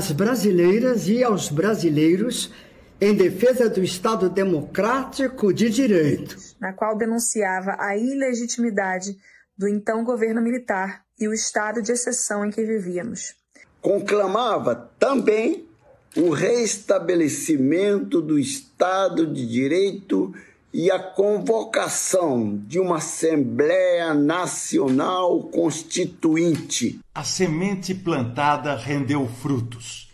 Às brasileiras e aos brasileiros em defesa do Estado democrático de direito, na qual denunciava a ilegitimidade do então governo militar e o estado de exceção em que vivíamos. Conclamava também o restabelecimento do Estado de Direito e a convocação de uma Assembleia Nacional Constituinte. A semente plantada rendeu frutos.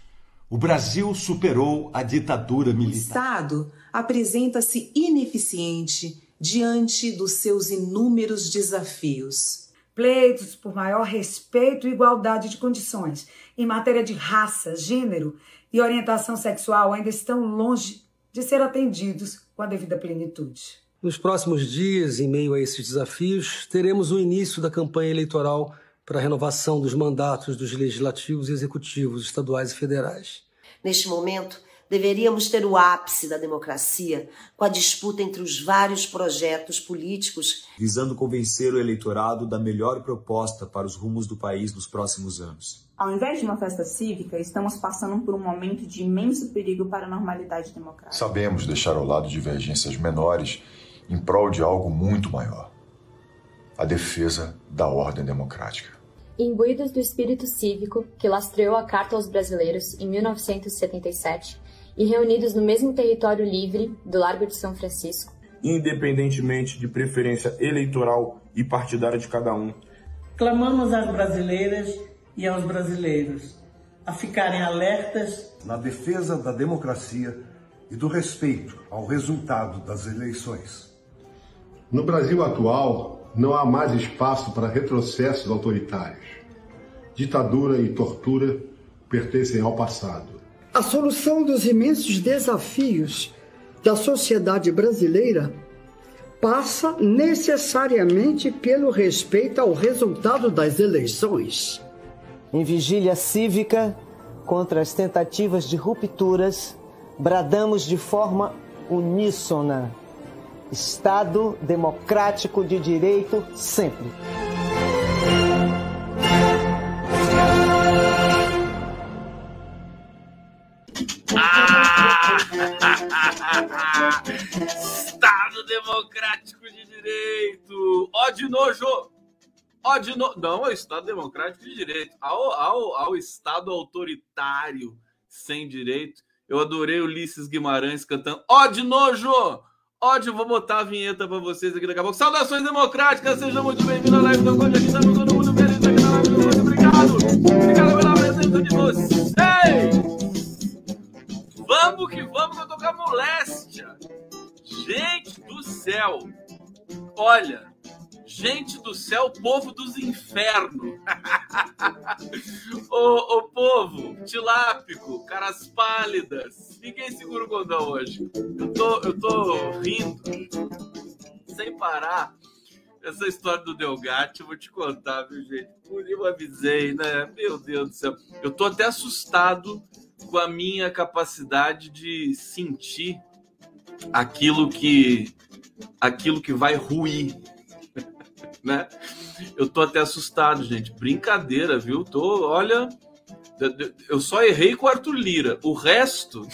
O Brasil superou a ditadura militar. O Estado apresenta-se ineficiente diante dos seus inúmeros desafios. Pleitos por maior respeito e igualdade de condições em matéria de raça, gênero e orientação sexual ainda estão longe de ser atendidos com a devida plenitude. Nos próximos dias, em meio a esses desafios, teremos o início da campanha eleitoral para a renovação dos mandatos dos legislativos e executivos estaduais e federais. Neste momento, deveríamos ter o ápice da democracia com a disputa entre os vários projetos políticos, visando convencer o eleitorado da melhor proposta para os rumos do país nos próximos anos. Ao invés de uma festa cívica, estamos passando por um momento de imenso perigo para a normalidade democrática. Sabemos deixar ao lado divergências menores em prol de algo muito maior a defesa da ordem democrática. Imbuídos do espírito cívico que lastreou a Carta aos Brasileiros em 1977 e reunidos no mesmo território livre do Largo de São Francisco, independentemente de preferência eleitoral e partidária de cada um, clamamos às brasileiras e aos brasileiros a ficarem alertas na defesa da democracia e do respeito ao resultado das eleições. No Brasil atual, não há mais espaço para retrocessos autoritários. Ditadura e tortura pertencem ao passado. A solução dos imensos desafios da sociedade brasileira passa necessariamente pelo respeito ao resultado das eleições em vigília cívica contra as tentativas de rupturas, bradamos de forma uníssona: Estado democrático de direito sempre. Estado democrático de direito! Ó de nojo! Ó, de no... Não ao Estado Democrático de Direito, ao, ao, ao Estado autoritário sem direito. Eu adorei Ulisses Guimarães cantando Ó de nojo! Ódio, vou botar a vinheta para vocês aqui daqui a pouco. Saudações democráticas, sejam muito bem-vindos à live do Conde. Aqui estamos todo mundo feliz aqui na live do Conde. Obrigado! Obrigado pela presença de vocês! Vamos que vamos, eu tô com a moléstia! Gente do céu! Olha, Gente do céu, povo dos infernos. ô, ô povo, tilápico, caras pálidas. Ninguém segura o hoje. Eu tô, eu tô rindo sem parar. Essa história do Delgatti, eu vou te contar, viu, gente? Eu avisei, né? Meu Deus do céu. Eu tô até assustado com a minha capacidade de sentir aquilo que aquilo que vai ruir né? Eu tô até assustado, gente. Brincadeira, viu? Tô, olha, eu só errei com o Arthur Lira. O resto,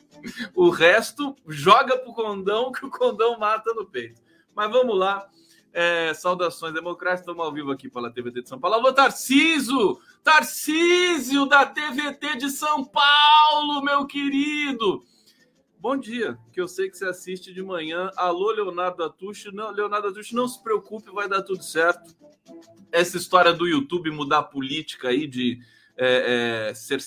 o resto joga pro condão que o condão mata no peito. Mas vamos lá. É, saudações democráticas, estamos ao vivo aqui pela TVT de São Paulo. Alô, Tarcísio! Tarcísio da TVT de São Paulo, meu querido! Bom dia, que eu sei que você assiste de manhã. Alô, Leonardo Atucho. Não, Leonardo Atucho, não se preocupe, vai dar tudo certo. Essa história do YouTube mudar a política aí de é, é, ser,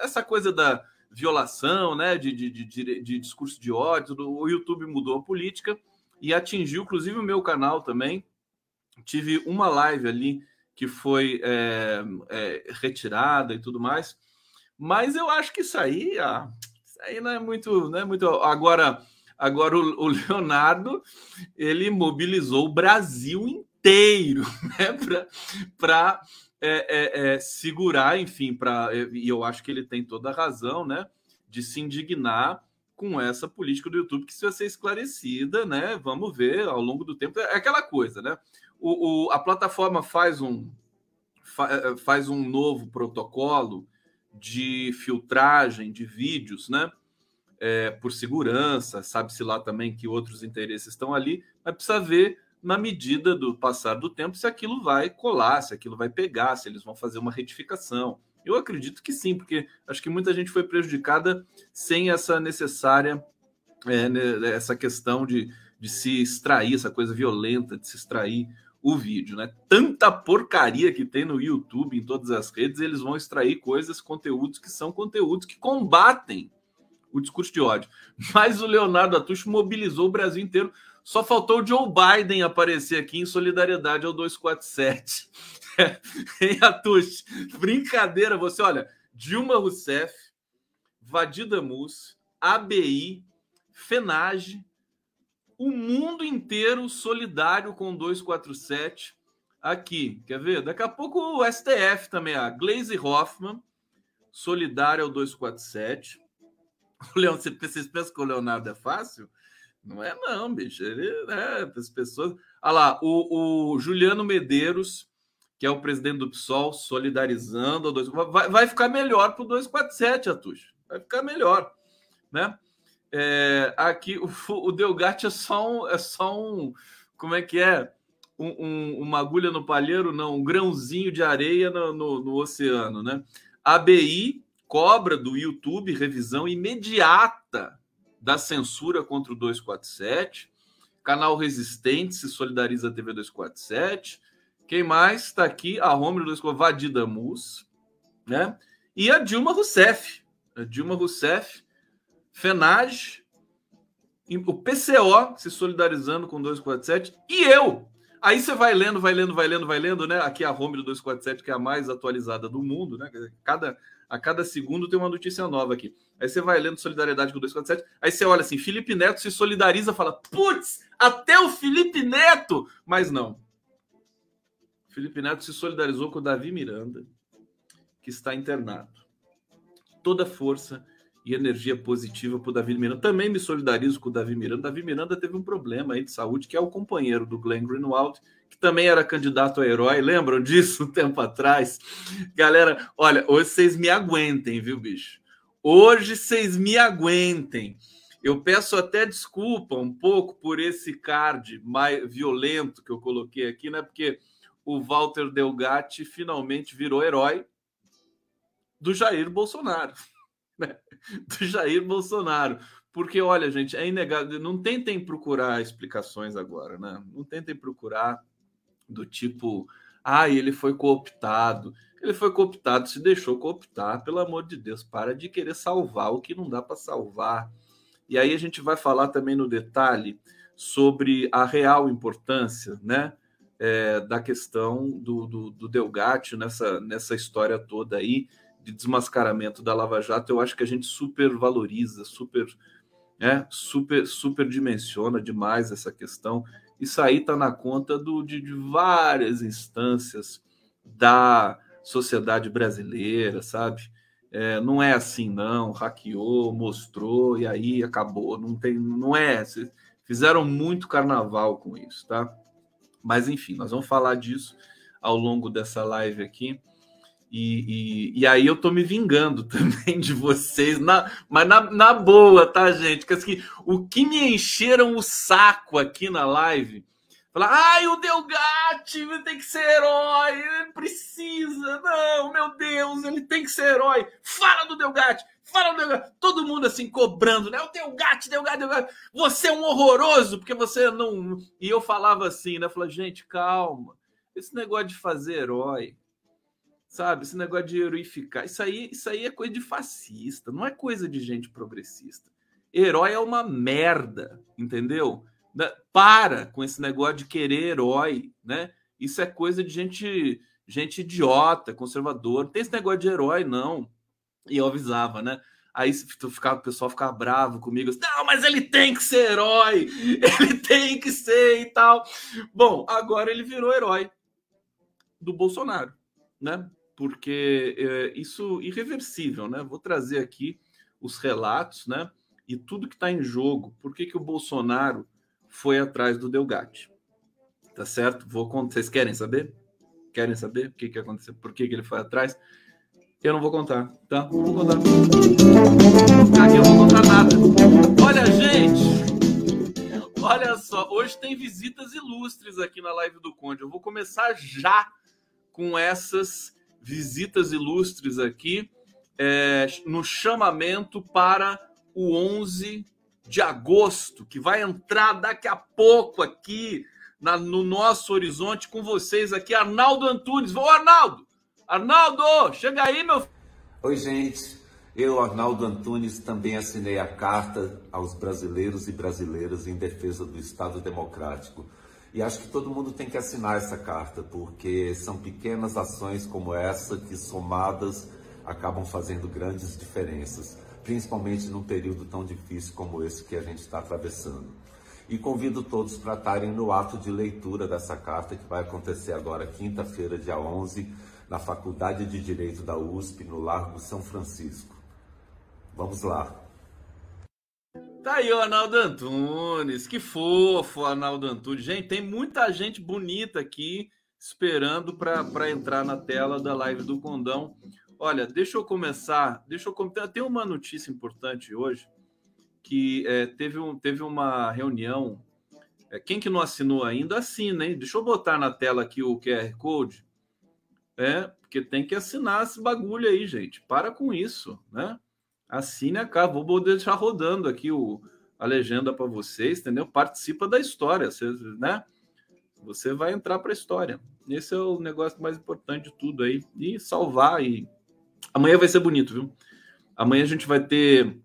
essa coisa da violação, né, de, de, de, de discurso de ódio, o YouTube mudou a política e atingiu, inclusive, o meu canal também. Tive uma live ali que foi é, é, retirada e tudo mais. Mas eu acho que isso aí, ah, aí não é muito, não é muito. Agora, agora o, o Leonardo ele mobilizou o Brasil inteiro né, para é, é, é, segurar, enfim, para e eu acho que ele tem toda a razão, né, de se indignar com essa política do YouTube que precisa ser esclarecida, né? Vamos ver ao longo do tempo. É aquela coisa, né? O, o a plataforma faz um, faz um novo protocolo de filtragem de vídeos, né? É, por segurança, sabe-se lá também que outros interesses estão ali, mas precisa ver na medida do passar do tempo se aquilo vai colar, se aquilo vai pegar, se eles vão fazer uma retificação. Eu acredito que sim, porque acho que muita gente foi prejudicada sem essa necessária é, né, essa questão de, de se extrair, essa coisa violenta de se extrair o vídeo, né? Tanta porcaria que tem no YouTube, em todas as redes, eles vão extrair coisas, conteúdos que são conteúdos que combatem o discurso de ódio. Mas o Leonardo Atucho mobilizou o Brasil inteiro. Só faltou o Joe Biden aparecer aqui em solidariedade ao 247. em Atucho, brincadeira, você olha, Dilma Rousseff, Vadida Mus, ABI, FENAGE, o mundo inteiro solidário com 247 aqui. Quer ver? Daqui a pouco o STF também, a Glaze Hoffman, solidário ao 247. O Leon, vocês pensam que o Leonardo é fácil? Não é, não, bicho. Ele, né, as pessoas. Olha lá, o, o Juliano Medeiros, que é o presidente do PSOL, solidarizando. Dois, vai, vai ficar melhor para o 247, Atucho. Vai ficar melhor, né? É, aqui o, o Delgatti é só um, é só um. Como é que é? Um, um, uma agulha no palheiro, não, um grãozinho de areia no, no, no oceano, né? ABI cobra do YouTube revisão imediata da censura contra o 247. Canal Resistente se solidariza a TV 247. Quem mais está aqui? A Romulo 247, Vadida Mus, né? E a Dilma Rousseff. A Dilma Rousseff, FENAGE, o PCO se solidarizando com o 247 e eu. Aí você vai lendo, vai lendo, vai lendo, vai lendo, né? Aqui a home do 247, que é a mais atualizada do mundo, né? Cada, a cada segundo tem uma notícia nova aqui. Aí você vai lendo solidariedade com o 247, aí você olha assim, Felipe Neto se solidariza, fala, putz, até o Felipe Neto! Mas não. Felipe Neto se solidarizou com o Davi Miranda, que está internado. Toda força e energia positiva para o Davi Miranda. Também me solidarizo com o Davi Miranda. Davi Miranda teve um problema aí de saúde, que é o companheiro do Glenn Greenwald, que também era candidato a herói. Lembram disso um tempo atrás? Galera, olha, hoje vocês me aguentem, viu, bicho? Hoje vocês me aguentem. Eu peço até desculpa um pouco por esse card mais violento que eu coloquei aqui, né? Porque o Walter Delgatti finalmente virou herói do Jair Bolsonaro. Né? Do Jair Bolsonaro. Porque, olha, gente, é inegável. Não tentem procurar explicações agora, né? Não tentem procurar do tipo, ah, ele foi cooptado. Ele foi cooptado, se deixou cooptar, pelo amor de Deus, para de querer salvar o que não dá para salvar. E aí a gente vai falar também no detalhe sobre a real importância, né? É, da questão do, do, do Delgatti nessa, nessa história toda aí de desmascaramento da Lava Jato, eu acho que a gente supervaloriza, super, né, super, super dimensiona demais essa questão. Isso aí está na conta do, de, de várias instâncias da sociedade brasileira, sabe? É, não é assim, não. Hackeou, mostrou e aí acabou. Não tem, não é. Fizeram muito carnaval com isso, tá? Mas enfim, nós vamos falar disso ao longo dessa live aqui. E, e, e, aí eu tô me vingando também de vocês, na, mas na, na boa, tá, gente? Porque assim, o que me encheram o saco aqui na live, falar, ai, o Delgatti tem que ser herói, ele precisa, não, meu Deus, ele tem que ser herói. Fala do Delgatti, fala. Todo mundo assim cobrando, né? O Delgatti, Delgatti, Delgatti, você é um horroroso, porque você não. E eu falava assim, né? Falava, gente, calma, esse negócio de fazer herói Sabe, esse negócio de heroificar, isso aí, isso aí é coisa de fascista, não é coisa de gente progressista. Herói é uma merda, entendeu? Para com esse negócio de querer herói, né? Isso é coisa de gente, gente idiota, conservador. Não tem esse negócio de herói, não. E eu avisava, né? Aí ficava, o pessoal ficava bravo comigo. Assim, não, mas ele tem que ser herói! Ele tem que ser e tal. Bom, agora ele virou herói do Bolsonaro, né? porque é, isso irreversível, né? Vou trazer aqui os relatos, né? E tudo que está em jogo. Por que, que o Bolsonaro foi atrás do Delgatti? Tá certo? Vou Vocês querem saber? Querem saber o que, que aconteceu? Por que, que ele foi atrás? Eu não vou contar, tá? Não vou contar. Aqui eu não vou contar nada. Olha, gente. Olha só, hoje tem visitas ilustres aqui na live do Conde. Eu vou começar já com essas visitas ilustres aqui é, no chamamento para o 11 de agosto, que vai entrar daqui a pouco aqui na, no nosso horizonte com vocês aqui, Arnaldo Antunes. Ô, Arnaldo! Arnaldo, chega aí, meu. Oi, gente. Eu, Arnaldo Antunes, também assinei a carta aos brasileiros e brasileiras em defesa do Estado Democrático. E acho que todo mundo tem que assinar essa carta, porque são pequenas ações como essa que, somadas, acabam fazendo grandes diferenças, principalmente num período tão difícil como esse que a gente está atravessando. E convido todos para estarem no ato de leitura dessa carta, que vai acontecer agora, quinta-feira, dia 11, na Faculdade de Direito da USP, no Largo São Francisco. Vamos lá. Tá aí o Arnaldo Antunes, que fofo, Arnaldo Antunes. Gente, tem muita gente bonita aqui esperando para entrar na tela da live do Condão. Olha, deixa eu começar. Deixa eu. Tem uma notícia importante hoje que é, teve, um, teve uma reunião. É, quem que não assinou ainda, assina, hein? Deixa eu botar na tela aqui o QR Code. É, porque tem que assinar esse bagulho aí, gente. Para com isso, né? Assine a cá. Vou deixar rodando aqui o, a legenda para vocês, entendeu? Participa da história, você, né? Você vai entrar para a história. Esse é o negócio mais importante de tudo aí. E salvar e Amanhã vai ser bonito, viu? Amanhã a gente vai ter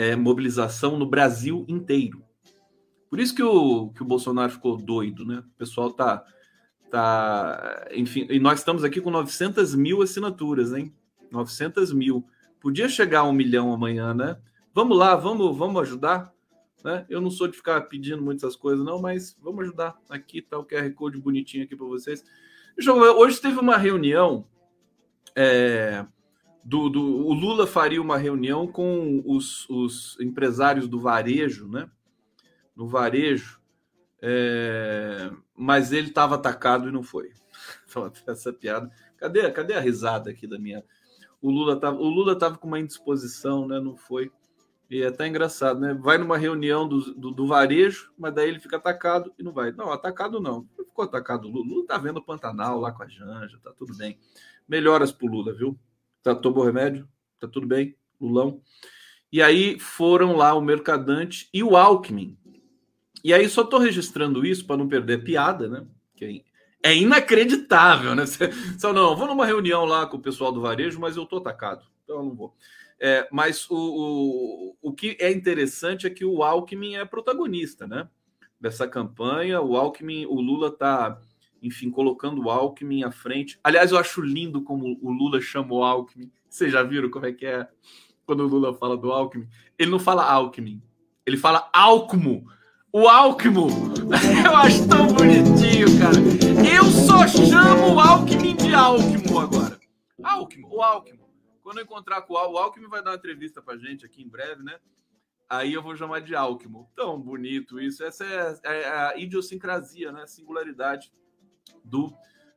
é, mobilização no Brasil inteiro. Por isso que o, que o Bolsonaro ficou doido, né? O pessoal tá, tá. Enfim, e nós estamos aqui com 900 mil assinaturas, hein? 900 mil. Podia chegar a um milhão amanhã, né? Vamos lá, vamos, vamos ajudar. Né? Eu não sou de ficar pedindo muitas coisas, não, mas vamos ajudar. Aqui tá o QR Code bonitinho aqui para vocês. Hoje teve uma reunião. É, do, do, o Lula faria uma reunião com os, os empresários do varejo, né? No varejo, é, mas ele estava atacado e não foi. Essa piada. Cadê, cadê a risada aqui da minha? O Lula tava, o Lula tava com uma indisposição, né? Não foi. E é até engraçado, né? Vai numa reunião do, do, do, varejo, mas daí ele fica atacado e não vai. Não, atacado não. Ficou atacado o Lula. Lula tá vendo o Pantanal lá com a Janja, tá tudo bem. Melhoras pro Lula, viu? Tá, tomou remédio, tá tudo bem, Lulão. E aí foram lá o Mercadante e o Alckmin. E aí só tô registrando isso para não perder piada, né? Que é inacreditável, né? Só não, vou numa reunião lá com o pessoal do varejo, mas eu tô atacado, então eu não vou. É, mas o, o, o que é interessante é que o Alckmin é protagonista, né? Dessa campanha, o Alckmin, o Lula tá enfim, colocando o Alckmin à frente. Aliás, eu acho lindo como o Lula chama o Alckmin. Vocês já viram como é que é quando o Lula fala do Alckmin? Ele não fala Alckmin, ele fala Alckmo. O Alckmo! Eu acho tão bonitinho, cara. Eu só chamo o Alckmin de Alckmo agora. Alckmo, o Alckmo. Quando eu encontrar com o Alckmin, o Alckmin vai dar uma entrevista pra gente aqui em breve, né? Aí eu vou chamar de Alckmo. Tão bonito isso. Essa é, é a idiosincrasia, né? Singularidade do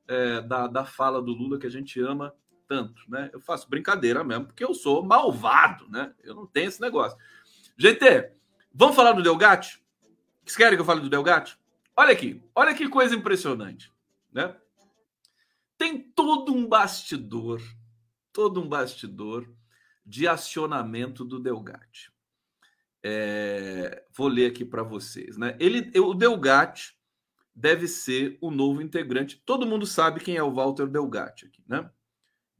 é, da, da fala do Lula que a gente ama tanto, né? Eu faço brincadeira mesmo, porque eu sou malvado, né? Eu não tenho esse negócio. GT, vamos falar do Delgatti? Vocês querem que eu fale do Delgatti? Olha aqui, olha que coisa impressionante, né? Tem todo um bastidor, todo um bastidor de acionamento do Delgatti. É, vou ler aqui para vocês, né? Ele, o Delgatti deve ser o novo integrante. Todo mundo sabe quem é o Walter Delgatti aqui, né?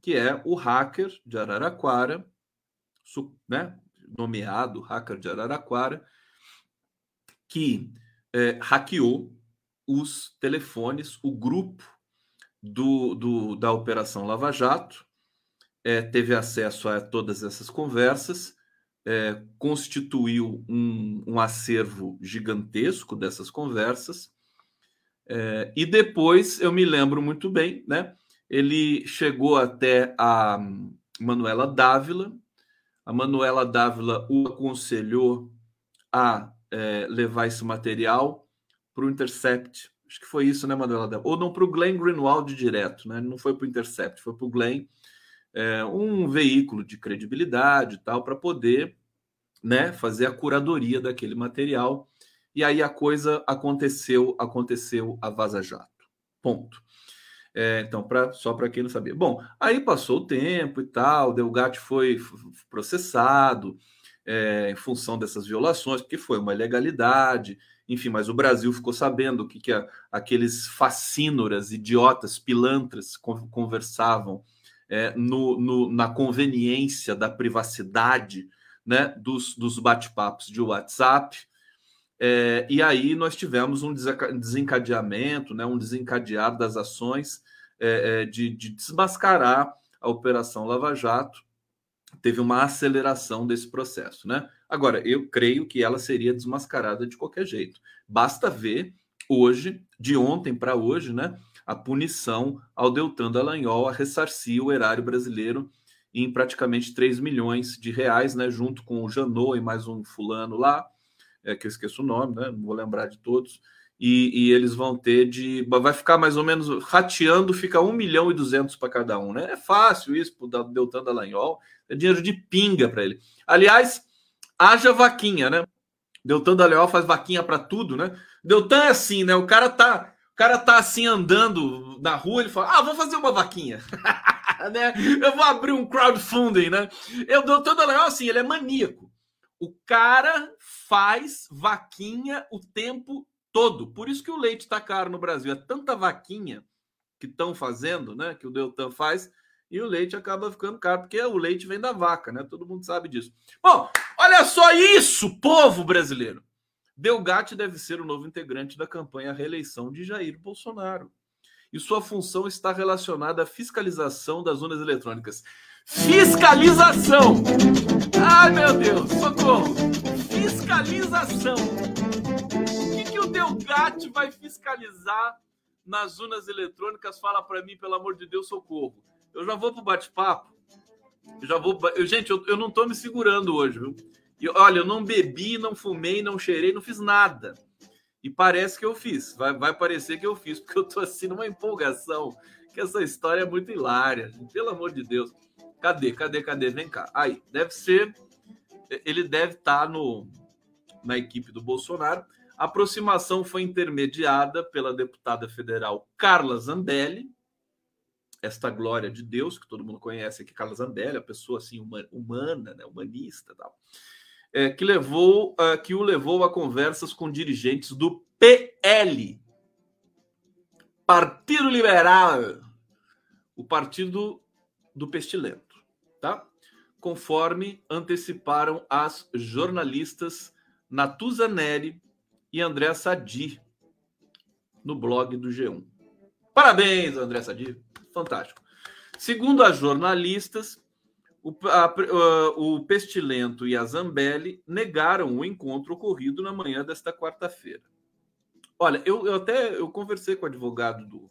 Que é o hacker de Araraquara, né? nomeado hacker de Araraquara, que é, hackeou os telefones, o grupo do, do, da Operação Lava Jato, é, teve acesso a todas essas conversas, é, constituiu um, um acervo gigantesco dessas conversas, é, e depois eu me lembro muito bem, né? Ele chegou até a Manuela Dávila. A Manuela Dávila o aconselhou a é, levar esse material para o Intercept. Acho que foi isso, né, Manuela Dávila? Ou não para o Glenn Greenwald direto, né? Não foi para o Intercept, foi para o Glenn. é, um veículo de credibilidade e tal para poder né, fazer a curadoria daquele material. E aí a coisa aconteceu, aconteceu a Vaza Jato. Ponto. É, então, pra, só para quem não sabia. Bom, aí passou o tempo e tal, Delgatti foi processado é, em função dessas violações, porque foi uma ilegalidade, enfim, mas o Brasil ficou sabendo o que, que a, aqueles fascínoras, idiotas, pilantras conversavam é, no, no, na conveniência da privacidade né, dos, dos bate-papos de WhatsApp. É, e aí nós tivemos um desencadeamento, né, um desencadear das ações é, é, de, de desmascarar a Operação Lava Jato. Teve uma aceleração desse processo. Né? Agora, eu creio que ela seria desmascarada de qualquer jeito. Basta ver hoje, de ontem para hoje, né, a punição ao Deltan Dallagnol a ressarcir o erário brasileiro em praticamente 3 milhões de reais, né, junto com o Janot e mais um fulano lá, é, que eu esqueço o nome, né, não vou lembrar de todos, e, e, eles vão ter de. Vai ficar mais ou menos rateando, fica 1 milhão e 200 para cada um, né? É fácil isso para o Deltan Dallagnol, é dinheiro de pinga para ele. Aliás, haja vaquinha, né? Deltan Dallagnol faz vaquinha para tudo, né? Deltan é assim, né? O cara tá o cara tá assim andando na rua, ele fala: Ah, vou fazer uma vaquinha. né? Eu vou abrir um crowdfunding, né? Eu todo legal assim, ele é maníaco. O cara faz vaquinha o tempo todo. Por isso que o leite tá caro no Brasil. É tanta vaquinha que estão fazendo, né? Que o Deltan faz, e o leite acaba ficando caro, porque o leite vem da vaca, né? Todo mundo sabe disso. Bom, olha só isso, povo brasileiro. Delgatti deve ser o novo integrante da campanha à reeleição de Jair Bolsonaro. E sua função está relacionada à fiscalização das urnas eletrônicas. Fiscalização! Ai, meu Deus, socorro! Fiscalização! O que, que o Delgatti vai fiscalizar nas urnas eletrônicas? Fala para mim, pelo amor de Deus, socorro. Eu já vou para o bate-papo. Já vou. Eu, gente, eu, eu não estou me segurando hoje, viu? E olha, eu não bebi, não fumei, não cheirei, não fiz nada. E parece que eu fiz. Vai, vai parecer que eu fiz, porque eu tô assim numa empolgação. Que essa história é muito hilária. Pelo amor de Deus. Cadê? Cadê? Cadê? Vem cá. Aí, deve ser. Ele deve estar tá no, na equipe do Bolsonaro. A aproximação foi intermediada pela deputada federal Carla Zambelli, esta glória de Deus que todo mundo conhece aqui, Carla Zambelli, a pessoa assim humana, né, humanista, tal é, que levou uh, que o levou a conversas com dirigentes do PL, Partido Liberal, o partido do pestilento? Conforme anteciparam as jornalistas Natuza Neri e André Sadi no blog do G1. Parabéns, André Sadi, fantástico. Segundo as jornalistas, o, a, o Pestilento e a Zambelli negaram o encontro ocorrido na manhã desta quarta-feira. Olha, eu, eu, até eu conversei com o advogado do,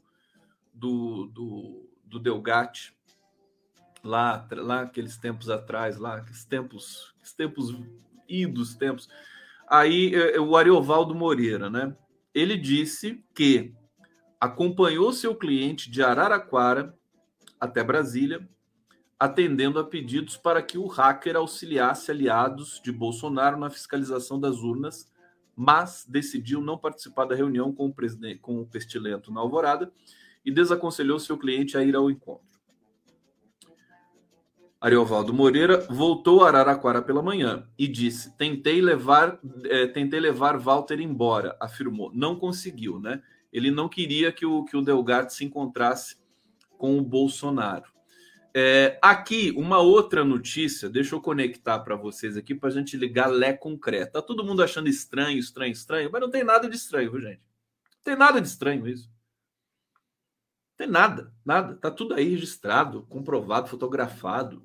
do, do, do Delgatti lá, lá aqueles tempos atrás, lá, aqueles tempos, aqueles tempos idos tempos. Aí é, é, o Ariovaldo Moreira, né? Ele disse que acompanhou seu cliente de Araraquara até Brasília atendendo a pedidos para que o hacker auxiliasse aliados de Bolsonaro na fiscalização das urnas, mas decidiu não participar da reunião com o, presidente, com o Pestilento na Alvorada e desaconselhou seu cliente a ir ao encontro. Ariovaldo Moreira voltou a Araraquara pela manhã e disse: tentei levar, é, tentei levar Walter embora, afirmou. Não conseguiu, né? Ele não queria que o, que o Delgado se encontrasse com o Bolsonaro. É, aqui, uma outra notícia, deixa eu conectar para vocês aqui para a gente ligar Lé concreto. Tá todo mundo achando estranho, estranho, estranho, mas não tem nada de estranho, gente? Não tem nada de estranho isso. Tem nada, nada. Tá tudo aí registrado, comprovado, fotografado.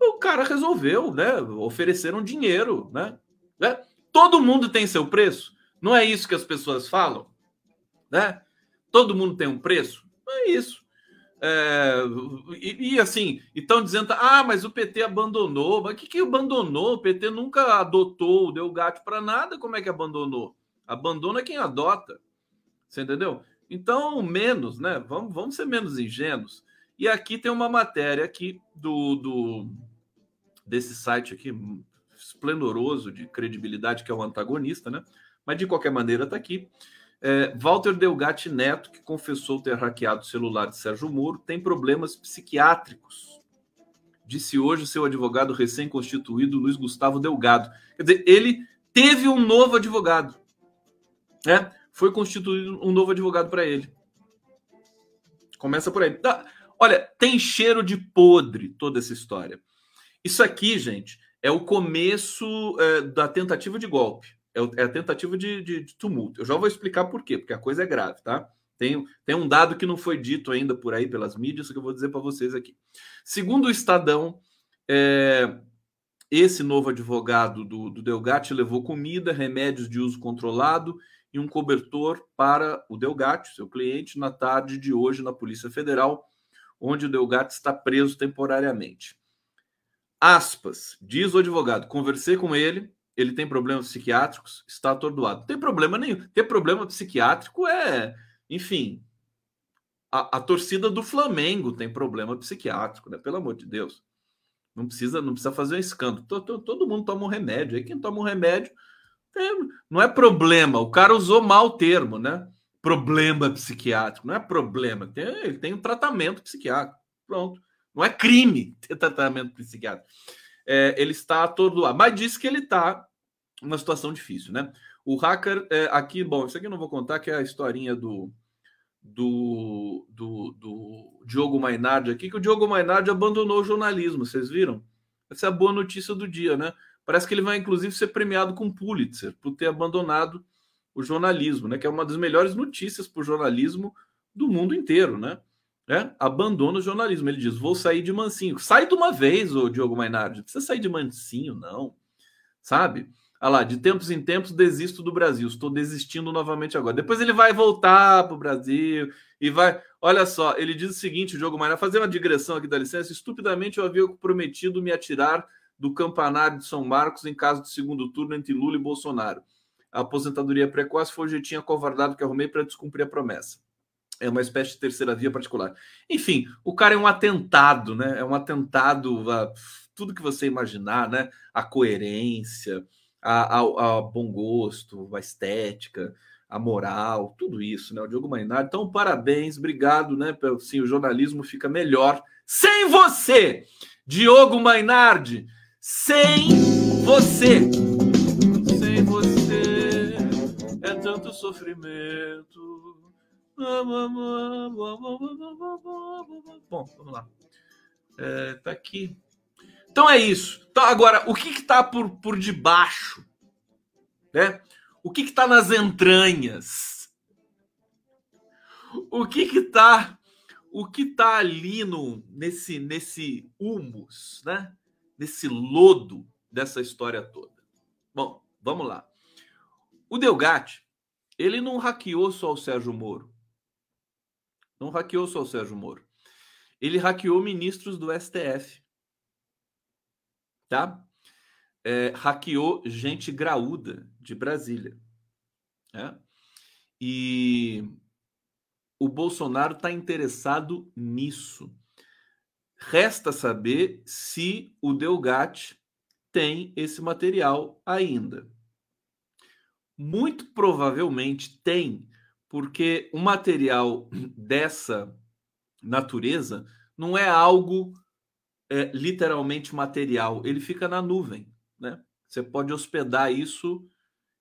O cara resolveu, né? Ofereceram dinheiro, né? né? Todo mundo tem seu preço. Não é isso que as pessoas falam, né? Todo mundo tem um preço. Não é isso. É, e, e, assim, estão dizendo, ah, mas o PT abandonou. Mas o que, que abandonou? O PT nunca adotou, deu gato para nada. Como é que abandonou? Abandona quem adota. Você entendeu? Então, menos, né? Vamos, vamos ser menos ingênuos. E aqui tem uma matéria aqui do, do desse site aqui esplendoroso de credibilidade que é o antagonista, né? Mas de qualquer maneira está aqui. É, Walter Delgatti Neto, que confessou ter hackeado o celular de Sérgio Moro, tem problemas psiquiátricos. Disse hoje seu advogado recém-constituído, Luiz Gustavo Delgado. Quer dizer, ele teve um novo advogado. Né? Foi constituído um novo advogado para ele. Começa por aí. Tá. Olha, tem cheiro de podre toda essa história. Isso aqui, gente, é o começo é, da tentativa de golpe. É, é a tentativa de, de, de, tumulto. Eu já vou explicar por quê, porque a coisa é grave, tá? Tem, tem um dado que não foi dito ainda por aí pelas mídias que eu vou dizer para vocês aqui. Segundo o Estadão, é, esse novo advogado do, do Delgatti levou comida, remédios de uso controlado e um cobertor para o Delgatti, seu cliente, na tarde de hoje na Polícia Federal, onde o Delgatti está preso temporariamente. Aspas, diz o advogado, conversei com ele, ele tem problemas psiquiátricos, está atordoado. Tem problema nenhum. Ter problema psiquiátrico é, enfim, a, a, torcida do Flamengo tem problema psiquiátrico, né? Pelo amor de Deus. Não precisa, não precisa fazer um escândalo. Todo, todo mundo toma um remédio. Aí quem toma um remédio não é problema. O cara usou mal o termo, né? Problema psiquiátrico. Não é problema. Tem, ele tem um tratamento psiquiátrico. Pronto. Não é crime ter tratamento psiquiátrico. É, ele está atordoado, mas disse que ele está numa situação difícil, né? O hacker é, aqui, bom, isso aqui eu não vou contar, que é a historinha do, do, do, do Diogo Mainardi aqui, que o Diogo Mainardi abandonou o jornalismo, vocês viram? Essa é a boa notícia do dia, né? Parece que ele vai, inclusive, ser premiado com Pulitzer por ter abandonado o jornalismo, né? Que é uma das melhores notícias para o jornalismo do mundo inteiro, né? É, abandona o jornalismo. Ele diz: vou sair de mansinho. Sai de uma vez, o Diogo Mainardi. Não precisa sair de mansinho, não. Sabe? Olha lá, de tempos em tempos desisto do Brasil. Estou desistindo novamente agora. Depois ele vai voltar para o Brasil e vai. Olha só, ele diz o seguinte: o Diogo Mainardi, fazer uma digressão aqui da licença. Estupidamente eu havia prometido me atirar do campanário de São Marcos em caso de segundo turno entre Lula e Bolsonaro. A aposentadoria precoce foi o jeitinho acovardado que arrumei para descumprir a promessa. É uma espécie de terceira via particular. Enfim, o cara é um atentado, né? É um atentado a tudo que você imaginar, né? A coerência, a, a, a bom gosto, a estética, a moral, tudo isso, né? O Diogo Mainardi. Então, parabéns, obrigado, né? Sim, o jornalismo fica melhor sem você, Diogo Mainardi sem você. Sem você é tanto sofrimento. Bom, vamos lá. É, tá aqui. Então é isso. Então, agora, o que está por, por debaixo? Né? O que está nas entranhas? O que está o que tá ali no nesse nesse humus, né? Nesse lodo dessa história toda? Bom, vamos lá. O Delgatti, ele não hackeou só o Sérgio Moro. Não hackeou só o Sérgio Moro. Ele hackeou ministros do STF. Tá? É, hackeou gente graúda de Brasília. Né? E o Bolsonaro está interessado nisso. Resta saber se o Delgatti tem esse material ainda. Muito provavelmente tem, porque um material dessa natureza não é algo é, literalmente material, ele fica na nuvem, né? Você pode hospedar isso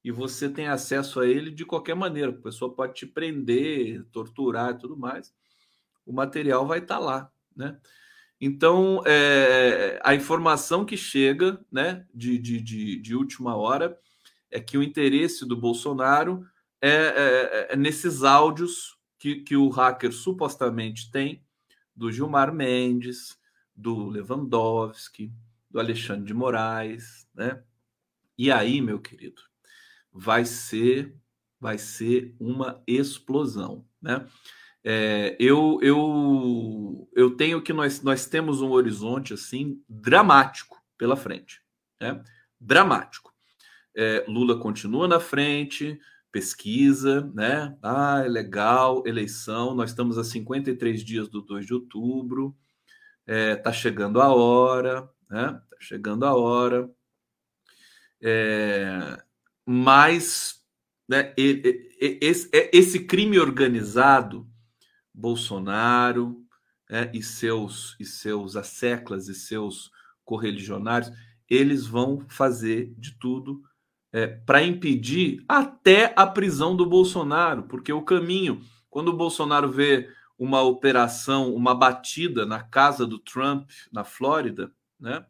e você tem acesso a ele de qualquer maneira. A pessoa pode te prender, torturar e tudo mais. O material vai estar tá lá, né? Então, é, a informação que chega né, de, de, de, de, última hora é que o interesse do Bolsonaro é, é, é, nesses áudios que, que o hacker supostamente tem do Gilmar Mendes, do Lewandowski, do Alexandre de Moraes, né? E aí, meu querido, vai ser vai ser uma explosão, né? É, eu, eu, eu tenho que nós, nós temos um horizonte assim dramático pela frente, né? dramático. É, Lula continua na frente, pesquisa, né? Ah, é legal, eleição. Nós estamos a 53 dias do 2 de outubro, é, tá chegando a hora, né? Tá chegando a hora. É, mas né, esse, é, esse crime organizado, Bolsonaro né, e seus e seus asseclas e seus correligionários, eles vão fazer de tudo é, para impedir até a prisão do Bolsonaro, porque o caminho, quando o Bolsonaro vê uma operação, uma batida na casa do Trump, na Flórida, né,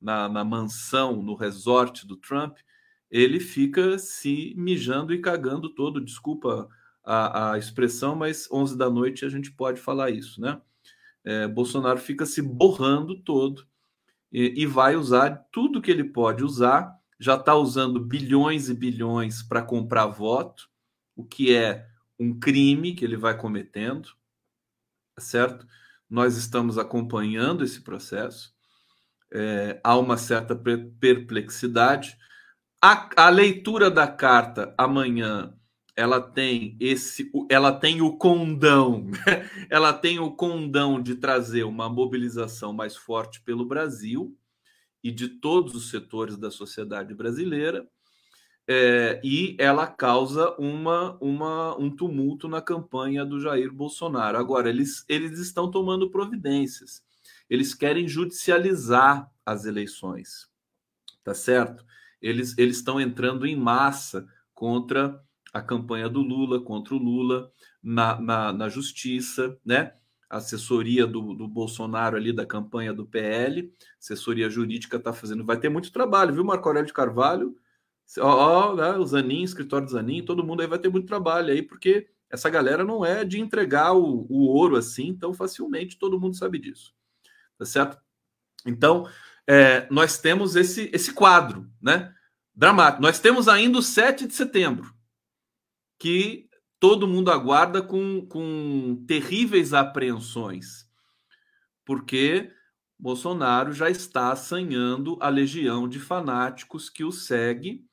na, na mansão, no resort do Trump, ele fica se mijando e cagando todo. Desculpa a, a expressão, mas 11 da noite a gente pode falar isso, né? É, Bolsonaro fica se borrando todo e, e vai usar tudo que ele pode usar já está usando bilhões e bilhões para comprar voto, o que é um crime que ele vai cometendo, certo? Nós estamos acompanhando esse processo, é, há uma certa perplexidade. A, a leitura da carta amanhã ela tem esse ela tem o condão ela tem o condão de trazer uma mobilização mais forte pelo Brasil e de todos os setores da sociedade brasileira, é, e ela causa uma, uma, um tumulto na campanha do Jair Bolsonaro. Agora, eles, eles estão tomando providências, eles querem judicializar as eleições, tá certo? Eles, eles estão entrando em massa contra a campanha do Lula, contra o Lula na, na, na justiça, né? assessoria do, do Bolsonaro ali da campanha do PL, assessoria jurídica está fazendo. Vai ter muito trabalho, viu, Marco Aurélio de Carvalho? Ó, ó né, o Zanin, escritório do Zanin, todo mundo aí vai ter muito trabalho aí, porque essa galera não é de entregar o, o ouro assim tão facilmente, todo mundo sabe disso. Tá certo? Então, é, nós temos esse, esse quadro, né? Dramático. Nós temos ainda o 7 de setembro, que todo mundo aguarda com, com terríveis apreensões, porque Bolsonaro já está assanhando a legião de fanáticos que o segue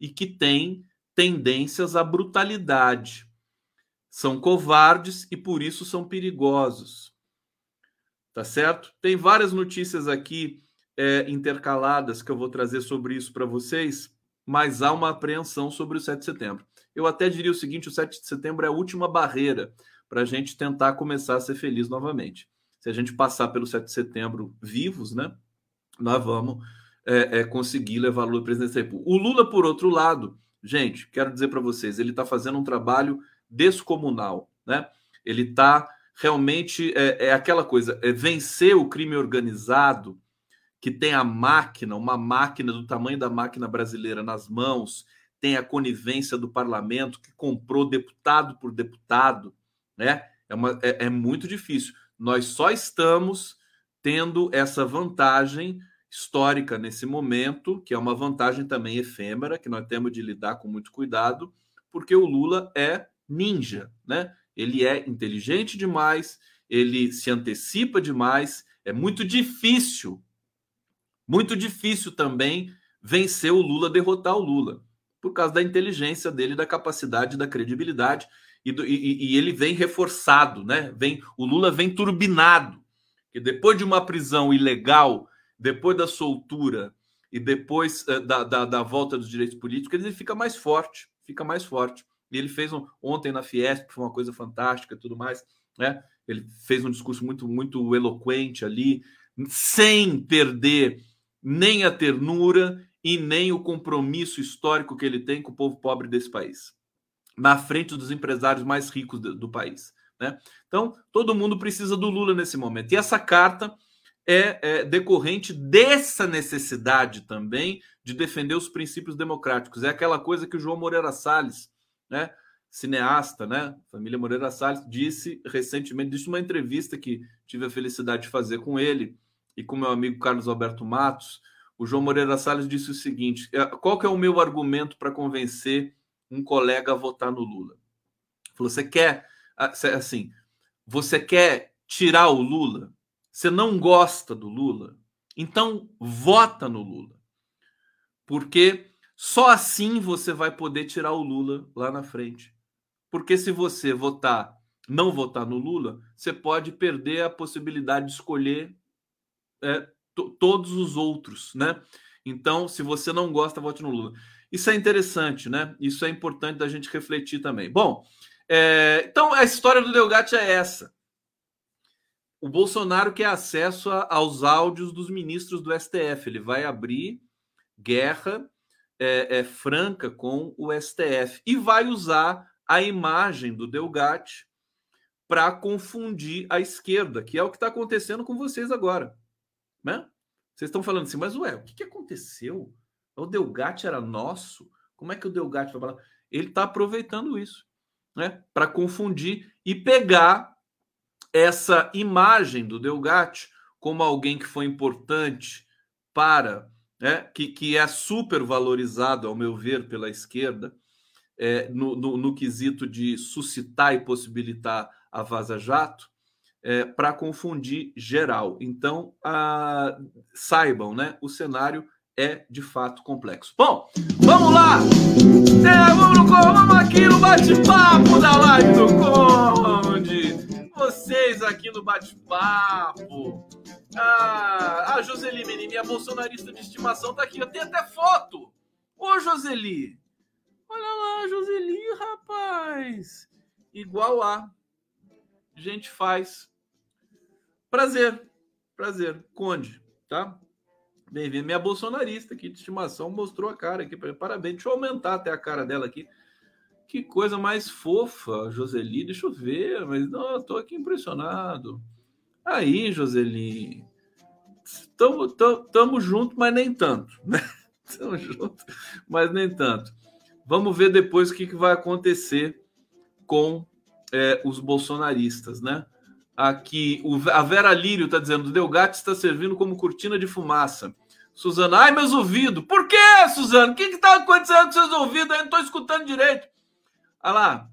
e que tem tendências à brutalidade. São covardes e por isso são perigosos. Tá certo? Tem várias notícias aqui é, intercaladas que eu vou trazer sobre isso para vocês, mas há uma apreensão sobre o 7 de setembro. Eu até diria o seguinte: o 7 de setembro é a última barreira para a gente tentar começar a ser feliz novamente. Se a gente passar pelo 7 de setembro vivos, né, nós vamos é, é, conseguir levar Lula à presidência da. O Lula, por outro lado, gente, quero dizer para vocês, ele está fazendo um trabalho descomunal, né? Ele está realmente é, é, aquela coisa, é vencer o crime organizado que tem a máquina, uma máquina do tamanho da máquina brasileira nas mãos tem a conivência do parlamento, que comprou deputado por deputado, né? É, uma, é, é muito difícil. Nós só estamos tendo essa vantagem histórica nesse momento, que é uma vantagem também efêmera, que nós temos de lidar com muito cuidado, porque o Lula é ninja, né? Ele é inteligente demais, ele se antecipa demais, é muito difícil, muito difícil também vencer o Lula, derrotar o Lula por causa da inteligência dele, da capacidade, da credibilidade, e, do, e, e ele vem reforçado, né? Vem, o Lula vem turbinado, que depois de uma prisão ilegal, depois da soltura e depois uh, da, da, da, volta dos direitos políticos, ele fica mais forte, fica mais forte. E ele fez um, ontem na Fiesp, foi uma coisa fantástica e tudo mais, né? Ele fez um discurso muito, muito eloquente ali, sem perder nem a ternura e nem o compromisso histórico que ele tem com o povo pobre desse país, na frente dos empresários mais ricos do, do país. Né? Então, todo mundo precisa do Lula nesse momento. E essa carta é, é, decorrente dessa necessidade também de defender os princípios democráticos. É aquela coisa que o João Moreira Salles, né, cineasta, né, família Moreira Salles, disse recentemente, disse uma entrevista que tive a felicidade de fazer com ele e com meu amigo Carlos Alberto Matos, o João Moreira Salles disse o seguinte: é, qual que é o meu argumento para convencer um colega a votar no Lula? Falou: você quer assim, você quer tirar o Lula? Você não gosta do Lula? Então vota no Lula. Porque Só assim você vai poder tirar o Lula lá na frente. Porque se você votar, não votar no Lula, você pode perder a possibilidade de escolher é, todos os outros, né? Então, se você não gosta, vote no Lula. Isso é interessante, né? Isso é importante da gente refletir também. Bom, é, então a história do Delgatti é essa. O Bolsonaro quer acesso a, aos áudios dos ministros do STF. Ele vai abrir guerra é, é, franca com o STF e vai usar a imagem do Delgatti para confundir a esquerda, que é o que está acontecendo com vocês agora. Né? Vocês estão falando assim, mas ué, o que, que aconteceu? O Delgatti era nosso? Como é que o Delgatti vai falar? Ele está aproveitando isso né, para confundir e pegar essa imagem do Delgatti como alguém que foi importante para, né, que, que é super valorizado, ao meu ver, pela esquerda, é, no, no, no, quesito de suscitar e possibilitar a Vaza Jato, é, para confundir geral. Então, a, saibam, né, o cenário é de fato complexo. Bom, vamos lá! É, vamos, vamos aqui no bate-papo da live do Conde! Vocês aqui no bate-papo. Ah, a Joseli Menini, minha bolsonarista de estimação, tá aqui. Eu tenho até foto. Ô, Joseli! Olha lá, Joseli, rapaz! Igual a. Gente faz. Prazer. Prazer. Conde, tá? Bem-vindo. Minha bolsonarista aqui de estimação mostrou a cara aqui. Parabéns. Deixa eu aumentar até a cara dela aqui. Que coisa mais fofa, Joseli. Deixa eu ver, mas não, tô aqui impressionado. Aí, Joseli. Tamo, tamo, tamo junto, mas nem tanto. Né? Tamo junto, mas nem tanto. Vamos ver depois o que, que vai acontecer com é, os bolsonaristas, né? Aqui, o, a Vera Lírio está dizendo: Delgatti está servindo como cortina de fumaça. Suzana, ai, meus ouvidos. Por que, Suzana? O que está acontecendo com seus ouvidos? Eu não estou escutando direito. Olha lá.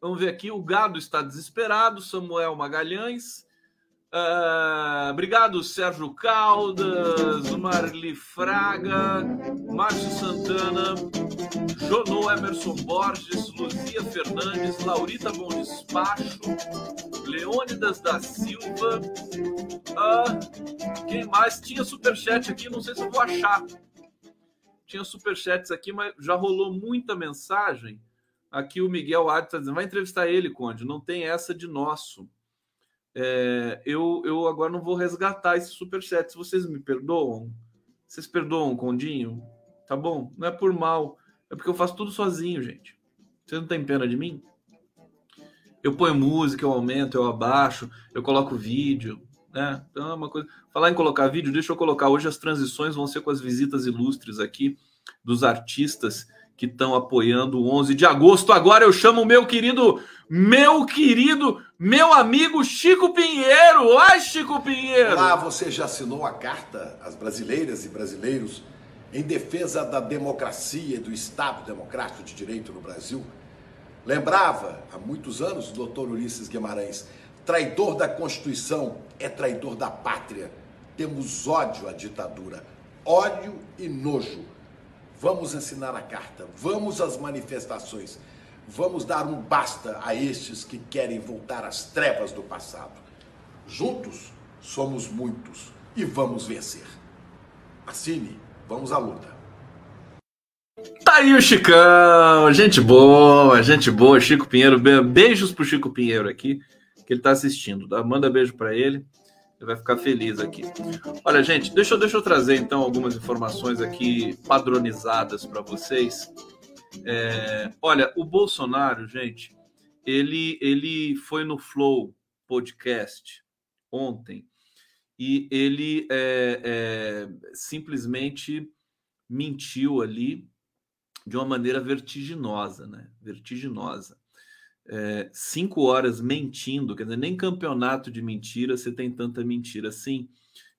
Vamos ver aqui. O gado está desesperado. Samuel Magalhães. Uh, obrigado, Sérgio Caldas, Marli Fraga, Márcio Santana, Jonô Emerson Borges, Luzia Fernandes, Laurita Bom Despacho, Leônidas da Silva. Uh, quem mais? Tinha superchat aqui, não sei se eu vou achar. Tinha superchats aqui, mas já rolou muita mensagem. Aqui o Miguel Adi está dizendo: vai entrevistar ele, Conde. Não tem essa de nosso. É, eu, eu agora não vou resgatar esse superchat. Se vocês me perdoam, vocês perdoam Condinho? Tá bom? Não é por mal. É porque eu faço tudo sozinho, gente. Vocês não têm pena de mim? Eu ponho música, eu aumento, eu abaixo, eu coloco vídeo, né? Então é uma coisa. Falar em colocar vídeo, deixa eu colocar. Hoje as transições vão ser com as visitas ilustres aqui dos artistas que estão apoiando o 11 de agosto. Agora eu chamo o meu querido, meu querido meu amigo Chico Pinheiro. Oi, Chico Pinheiro. Olá, você já assinou a carta às brasileiras e brasileiros em defesa da democracia e do Estado democrático de direito no Brasil? Lembrava há muitos anos o doutor Ulisses Guimarães: traidor da Constituição é traidor da pátria. Temos ódio à ditadura, ódio e nojo. Vamos ensinar a carta, vamos às manifestações Vamos dar um basta a estes que querem voltar às trevas do passado. Juntos somos muitos e vamos vencer. Assine, vamos à luta. Tá aí o Chicão, gente boa, gente boa, Chico Pinheiro, beijos pro Chico Pinheiro aqui, que ele tá assistindo, tá? manda beijo para ele, ele vai ficar feliz aqui. Olha, gente, deixa deixa eu trazer então algumas informações aqui padronizadas para vocês. É, olha, o Bolsonaro, gente, ele, ele foi no Flow podcast ontem e ele é, é, simplesmente mentiu ali de uma maneira vertiginosa, né? Vertiginosa. É, cinco horas mentindo, quer dizer, nem campeonato de mentira você tem tanta mentira assim.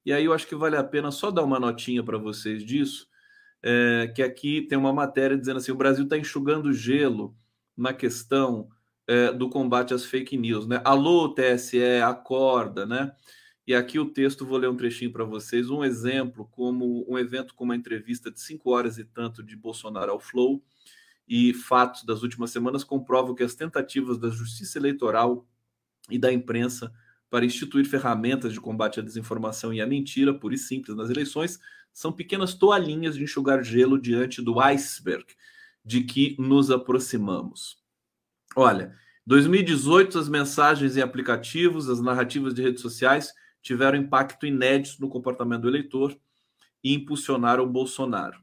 E aí eu acho que vale a pena só dar uma notinha para vocês disso, é, que aqui tem uma matéria dizendo assim: o Brasil está enxugando gelo na questão é, do combate às fake news, né? Alô, TSE, acorda, né? E aqui o texto, vou ler um trechinho para vocês. Um exemplo, como um evento com uma entrevista de cinco horas e tanto de Bolsonaro ao Flow e fatos das últimas semanas comprovam que as tentativas da justiça eleitoral e da imprensa para instituir ferramentas de combate à desinformação e à mentira, pura e simples, nas eleições, são pequenas toalhinhas de enxugar gelo diante do iceberg de que nos aproximamos. Olha, 2018 as mensagens em aplicativos, as narrativas de redes sociais tiveram impacto inédito no comportamento do eleitor e impulsionaram o Bolsonaro.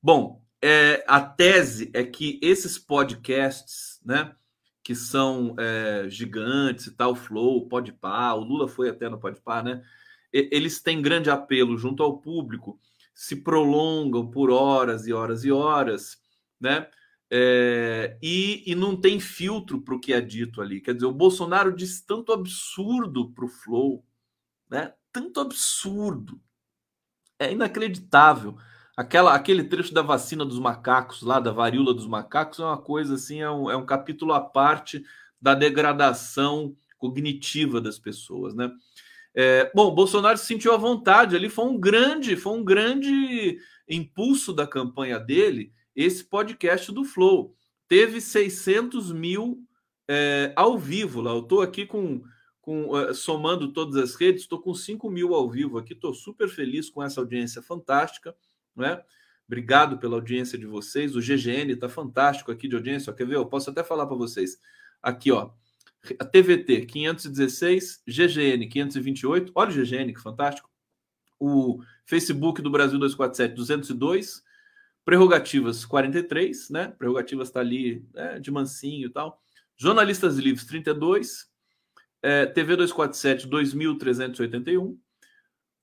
Bom, é, a tese é que esses podcasts, né, que são é, gigantes e tal, Flow, Podpah, o Lula foi até no Podpah, né? Eles têm grande apelo junto ao público, se prolongam por horas e horas e horas, né? É, e, e não tem filtro para o que é dito ali. Quer dizer, o Bolsonaro diz tanto absurdo para o Flow, né? Tanto absurdo. É inacreditável. Aquela, aquele trecho da vacina dos macacos, lá da varíola dos macacos, é uma coisa assim, é um, é um capítulo à parte da degradação cognitiva das pessoas, né? É, bom, Bolsonaro se sentiu à vontade ali, foi um grande, foi um grande impulso da campanha dele, esse podcast do Flow. Teve 600 mil é, ao vivo lá. Eu estou aqui com, com uh, somando todas as redes, estou com 5 mil ao vivo aqui, estou super feliz com essa audiência fantástica né? Obrigado pela audiência de vocês. O GGN está fantástico aqui de audiência. Quer ver? Eu posso até falar para vocês. Aqui, ó. A TVT 516, GGN 528. Olha o GGN, que fantástico. O Facebook do Brasil 247, 202. Prerrogativas 43, né? Prerrogativas está ali né? de mansinho e tal. Jornalistas Livres 32. É, TV 247, 2381.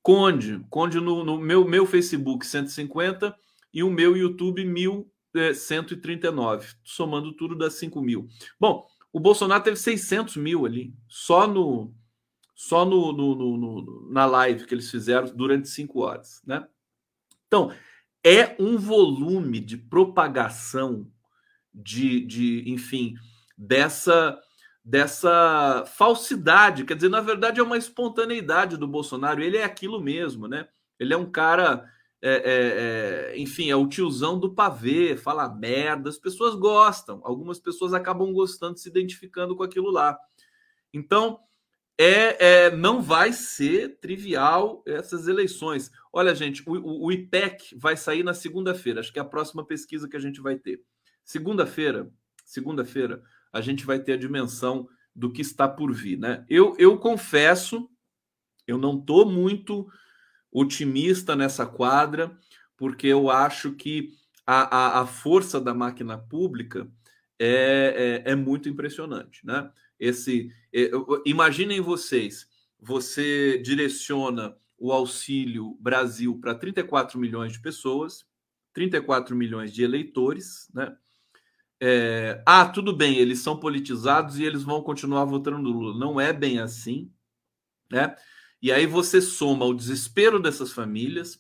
Conde, Conde no, no, meu, meu Facebook 150 e o meu YouTube 1139, é, somando tudo dá 5 mil. Bom, o Bolsonaro teve 600 mil ali, só no só no, no, no, na live que eles fizeram durante cinco horas, né? Então, é um volume de propagação de, de enfim, dessa dessa falsidade. Quer dizer, na verdade, é uma espontaneidade do Bolsonaro. Ele é aquilo mesmo, né? Ele é um cara, é, é, é, enfim, é o tiozão do pavê, fala merda. As pessoas gostam, algumas pessoas acabam gostando, se identificando com aquilo lá. Então, é, é não vai ser trivial essas eleições. Olha, gente, o, o IPEC vai sair na segunda-feira. Acho que é a próxima pesquisa que a gente vai ter. Segunda-feira, segunda-feira, a gente vai ter a dimensão do que está por vir. Né? Eu, eu confesso, eu não estou muito otimista nessa quadra, porque eu acho que a, a, a força da máquina pública é, é, é muito impressionante. Né? Esse, é, imaginem vocês, você direciona o Auxílio Brasil para 34 milhões de pessoas, 34 milhões de eleitores, né? é, ah, tudo bem, eles são politizados e eles vão continuar votando no Lula. Não é bem assim, né? E aí você soma o desespero dessas famílias,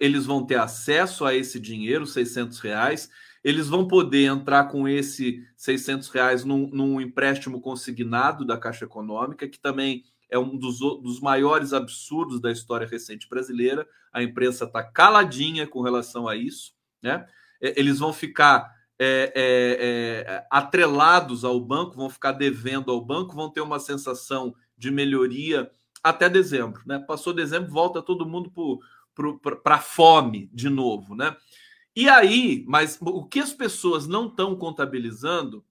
eles vão ter acesso a esse dinheiro, 600 reais, eles vão poder entrar com esse 600 reais num, num empréstimo consignado da Caixa Econômica, que também é um dos, dos maiores absurdos da história recente brasileira. A imprensa está caladinha com relação a isso, né? Eles vão ficar é, é, é, atrelados ao banco, vão ficar devendo ao banco, vão ter uma sensação de melhoria até dezembro. Né? Passou dezembro, volta todo mundo para a fome de novo. Né? E aí, mas o que as pessoas não estão contabilizando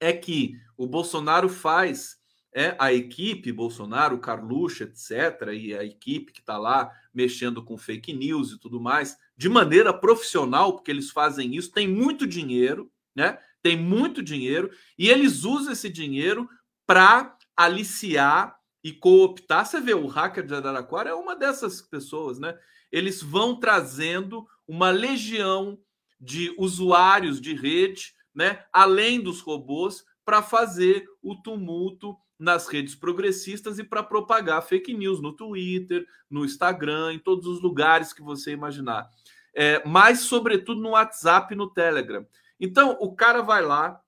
é que o Bolsonaro faz é a equipe Bolsonaro, Carluxo, etc., e a equipe que está lá mexendo com fake news e tudo mais, de maneira profissional, porque eles fazem isso, tem muito dinheiro, né? Tem muito dinheiro, e eles usam esse dinheiro para aliciar e cooptar. Você vê, o hacker de Araraquara é uma dessas pessoas, né? Eles vão trazendo uma legião de usuários de rede, né? Além dos robôs, para fazer o tumulto nas redes progressistas e para propagar fake news no Twitter, no Instagram, em todos os lugares que você imaginar. É, mas, sobretudo, no WhatsApp e no Telegram. Então, o cara vai lá,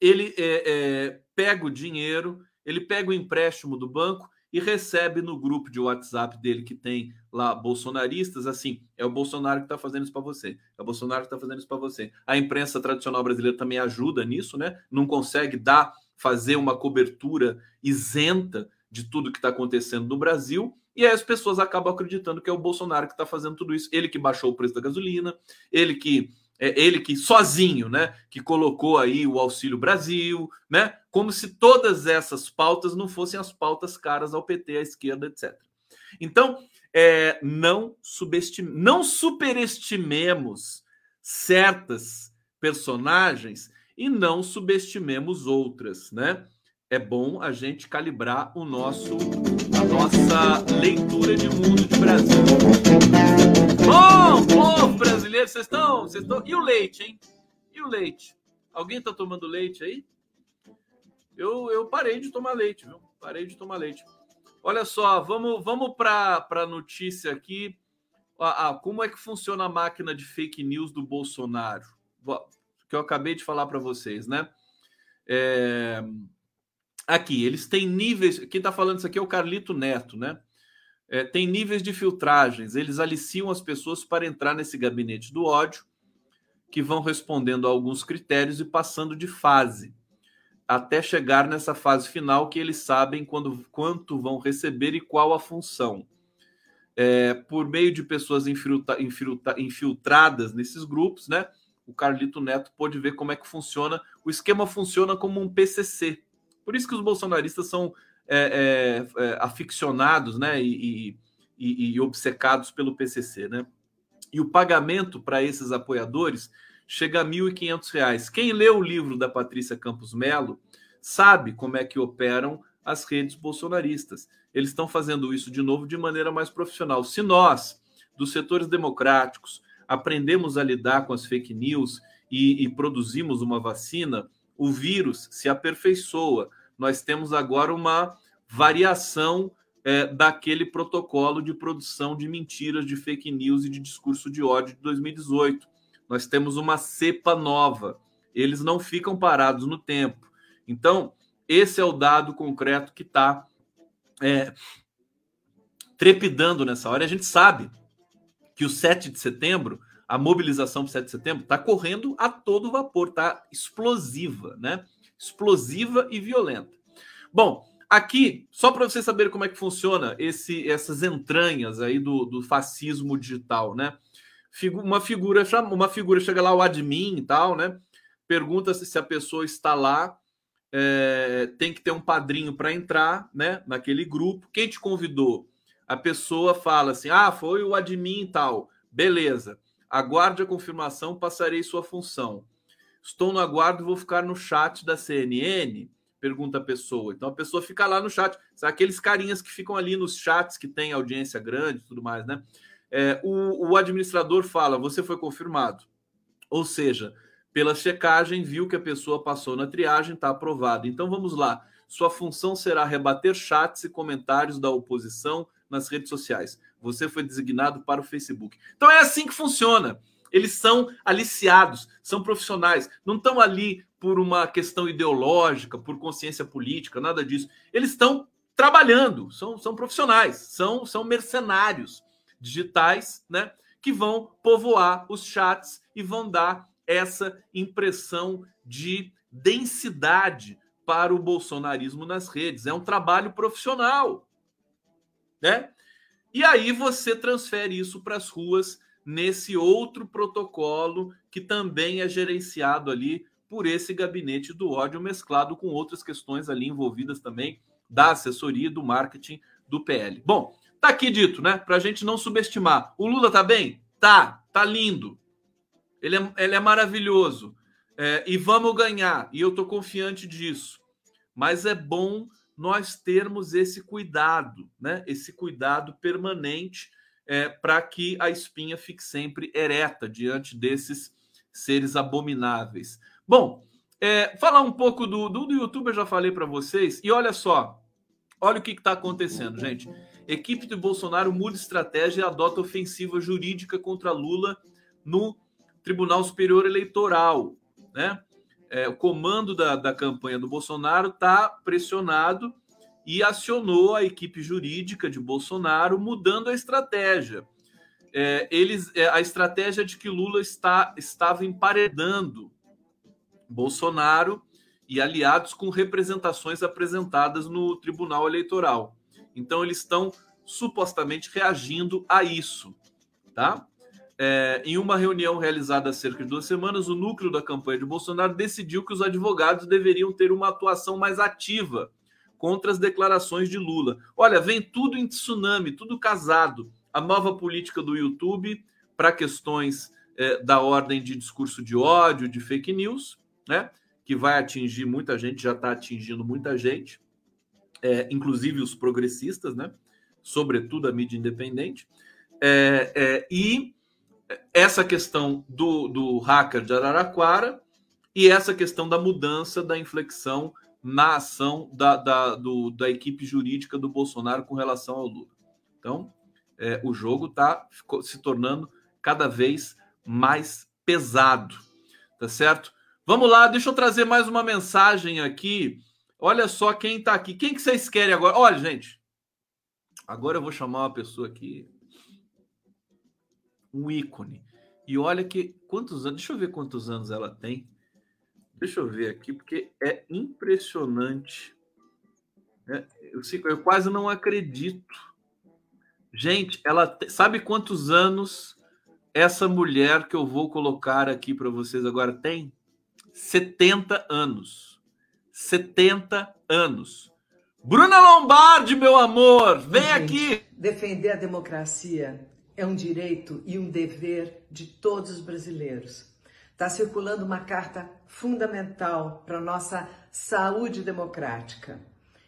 ele é, é, pega o dinheiro, ele pega o empréstimo do banco e recebe no grupo de WhatsApp dele que tem lá bolsonaristas, assim, é o Bolsonaro que está fazendo isso para você, é o Bolsonaro que está fazendo isso para você. A imprensa tradicional brasileira também ajuda nisso, né? Não consegue dar, fazer uma cobertura isenta de tudo que está acontecendo no Brasil, e aí as pessoas acabam acreditando que é o Bolsonaro que está fazendo tudo isso. Ele que baixou o preço da gasolina, ele que é ele que sozinho, né, que colocou aí o Auxílio Brasil, né, como se todas essas pautas não fossem as pautas caras ao PT, à esquerda, etc. Então, é, não subestime, não superestimemos certas personagens e não subestimemos outras, né? É bom a gente calibrar o nosso a nossa leitura de mundo de Brasil. Bom, povo brasileiro, vocês estão, vocês estão. E o leite, hein? E o leite? Alguém está tomando leite aí? Eu, eu parei de tomar leite, viu? Parei de tomar leite. Olha só, vamos, vamos para a notícia aqui. Ah, como é que funciona a máquina de fake news do Bolsonaro? Que eu acabei de falar para vocês, né? É... Aqui, eles têm níveis. Quem está falando isso aqui é o Carlito Neto, né? É, tem níveis de filtragens. Eles aliciam as pessoas para entrar nesse gabinete do ódio, que vão respondendo a alguns critérios e passando de fase até chegar nessa fase final que eles sabem quando, quanto vão receber e qual a função. É, por meio de pessoas infiltra, infiltra, infiltradas nesses grupos, né? O Carlito Neto pôde ver como é que funciona. O esquema funciona como um PCC. Por isso que os bolsonaristas são é, é, é, aficionados, né? E, e, e obcecados pelo PCC, né? E o pagamento para esses apoiadores chega a R$ 1.500. Quem lê o livro da Patrícia Campos Melo sabe como é que operam as redes bolsonaristas. Eles estão fazendo isso de novo de maneira mais profissional. Se nós, dos setores democráticos, aprendemos a lidar com as fake news e, e produzimos uma vacina, o vírus se aperfeiçoa. Nós temos agora uma variação é, daquele protocolo de produção de mentiras, de fake news e de discurso de ódio de 2018 nós temos uma cepa nova. Eles não ficam parados no tempo. Então, esse é o dado concreto que está é, trepidando nessa hora. A gente sabe que o 7 de setembro, a mobilização para o 7 de setembro, está correndo a todo vapor, está explosiva, né? Explosiva e violenta. Bom, aqui, só para vocês saberem como é que funciona esse, essas entranhas aí do, do fascismo digital, né? uma figura uma figura chega lá o admin e tal, né? Pergunta se, se a pessoa está lá, é, tem que ter um padrinho para entrar, né? Naquele grupo. Quem te convidou? A pessoa fala assim: ah, foi o admin e tal. Beleza. Aguarde a confirmação, passarei sua função. Estou no aguardo e vou ficar no chat da CNN? Pergunta a pessoa. Então a pessoa fica lá no chat. São aqueles carinhas que ficam ali nos chats que tem audiência grande e tudo mais, né? é, o, o administrador fala: você foi confirmado. Ou seja, pela checagem, viu que a pessoa passou na triagem, está aprovado. Então vamos lá. Sua função será rebater chats e comentários da oposição nas redes sociais. Você foi designado para o Facebook. Então é assim que funciona. Eles são aliciados, são profissionais, não estão ali por uma questão ideológica, por consciência política, nada disso. Eles estão trabalhando, são, são profissionais, são, são mercenários digitais, né? Que vão povoar os chats e vão dar essa impressão de densidade para o bolsonarismo nas redes. É um trabalho profissional, né? E aí você transfere isso para as ruas nesse outro protocolo que também é gerenciado ali por esse gabinete do ódio mesclado com outras questões ali envolvidas também da assessoria do marketing do PL. Bom, Tá aqui dito, né? Para a gente não subestimar. O Lula tá bem? Tá, tá lindo. Ele é, ele é maravilhoso. É, e vamos ganhar. E eu tô confiante disso. Mas é bom nós termos esse cuidado, né? Esse cuidado permanente é, para que a espinha fique sempre ereta diante desses seres abomináveis. Bom, é, falar um pouco do, do, do YouTube, eu já falei para vocês. E olha só, olha o que está acontecendo, gente. Equipe de Bolsonaro muda estratégia e adota ofensiva jurídica contra Lula no Tribunal Superior Eleitoral. Né? É, o comando da, da campanha do Bolsonaro está pressionado e acionou a equipe jurídica de Bolsonaro, mudando a estratégia. É, eles, é, a estratégia de que Lula está, estava emparedando Bolsonaro e aliados com representações apresentadas no Tribunal Eleitoral. Então, eles estão supostamente reagindo a isso, tá? É, em uma reunião realizada há cerca de duas semanas, o núcleo da campanha de Bolsonaro decidiu que os advogados deveriam ter uma atuação mais ativa contra as declarações de Lula. Olha, vem tudo em tsunami, tudo casado. A nova política do YouTube para questões é, da ordem de discurso de ódio, de fake news, né? Que vai atingir muita gente, já está atingindo muita gente, é, inclusive os progressistas, né? Sobretudo a mídia independente. É, e essa questão do, do hacker de Araraquara e essa questão da mudança da inflexão na ação da, da, do, da equipe jurídica do Bolsonaro com relação ao Lula. Então, é, o jogo está se tornando cada vez mais pesado, tá certo? Vamos lá, deixa eu trazer mais uma mensagem aqui. Olha só quem está aqui. Quem que vocês querem agora? Olha, gente, agora eu vou chamar uma pessoa aqui, um ícone. E olha que quantos anos, deixa eu ver quantos anos ela tem. Deixa eu ver aqui, porque é impressionante. É, eu, eu quase não acredito. Gente, ela sabe quantos anos essa mulher que eu vou colocar aqui para vocês agora tem? 70 anos. 70 anos. Bruna Lombardi, meu amor, vem Gente, aqui. Defender a democracia é um direito e um dever de todos os brasileiros. Está circulando uma carta fundamental para nossa saúde democrática.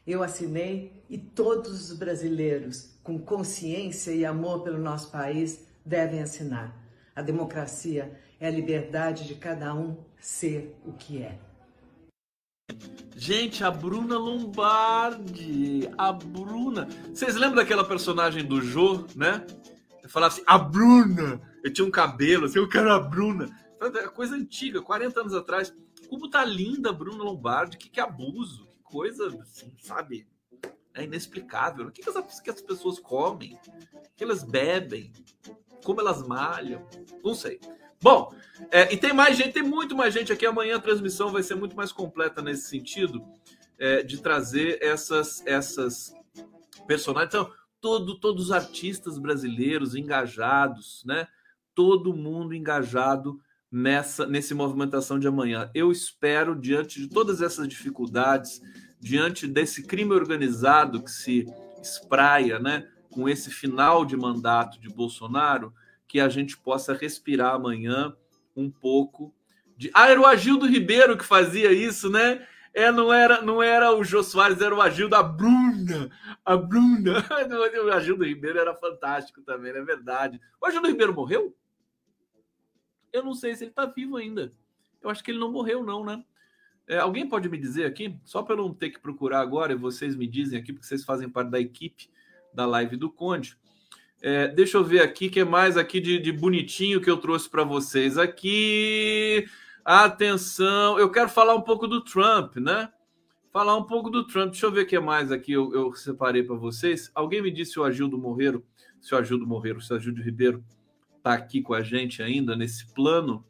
Eu assinei e todos os brasileiros com consciência e amor pelo nosso país devem assinar. A democracia é a liberdade de cada um ser o que é. Gente, a Bruna Lombardi, a Bruna. Vocês lembram daquela personagem do Jô, né? Falava assim, a Bruna. Eu tinha um cabelo, assim, eu quero a Bruna. É coisa antiga, 40 anos atrás. Como tá linda a Bruna Lombardi, que, que abuso, que coisa, assim, sabe? É inexplicável. O que, que, as, que as pessoas comem? O que elas bebem? Como elas malham? Não sei. Bom, é, e tem mais gente, tem muito mais gente aqui. Amanhã a transmissão vai ser muito mais completa nesse sentido é, de trazer essas, essas personagens. Então, todo, todos os artistas brasileiros engajados, né? Todo mundo engajado nessa nesse movimentação de amanhã. Eu espero, diante de todas essas dificuldades, diante desse crime organizado que se espraia, né, com esse final de mandato de Bolsonaro, que a gente possa respirar amanhã um pouco de. Ah, era o Agildo Ribeiro que fazia isso, né? É, não era, não era o Jô Soares, era o Agildo, a Bruna, a Bruna. O Agildo Ribeiro era fantástico também, é verdade. O Agildo Ribeiro morreu? Eu não sei se ele está vivo ainda. Eu acho que ele não morreu, não, né? É, alguém pode me dizer aqui, só para eu não ter que procurar agora, e vocês me dizem aqui, porque vocês fazem parte da equipe da live do Conde. É, deixa eu ver aqui, que é mais aqui de, de bonitinho que eu trouxe para vocês. Aqui, atenção, eu quero falar um pouco do Trump, né? Falar um pouco do Trump. Deixa eu ver o que é mais aqui eu, eu separei para vocês. Alguém me disse se o Agildo Morreiro, se o Agildo Morreiro, se o Agildo Ribeiro está aqui com a gente ainda nesse plano,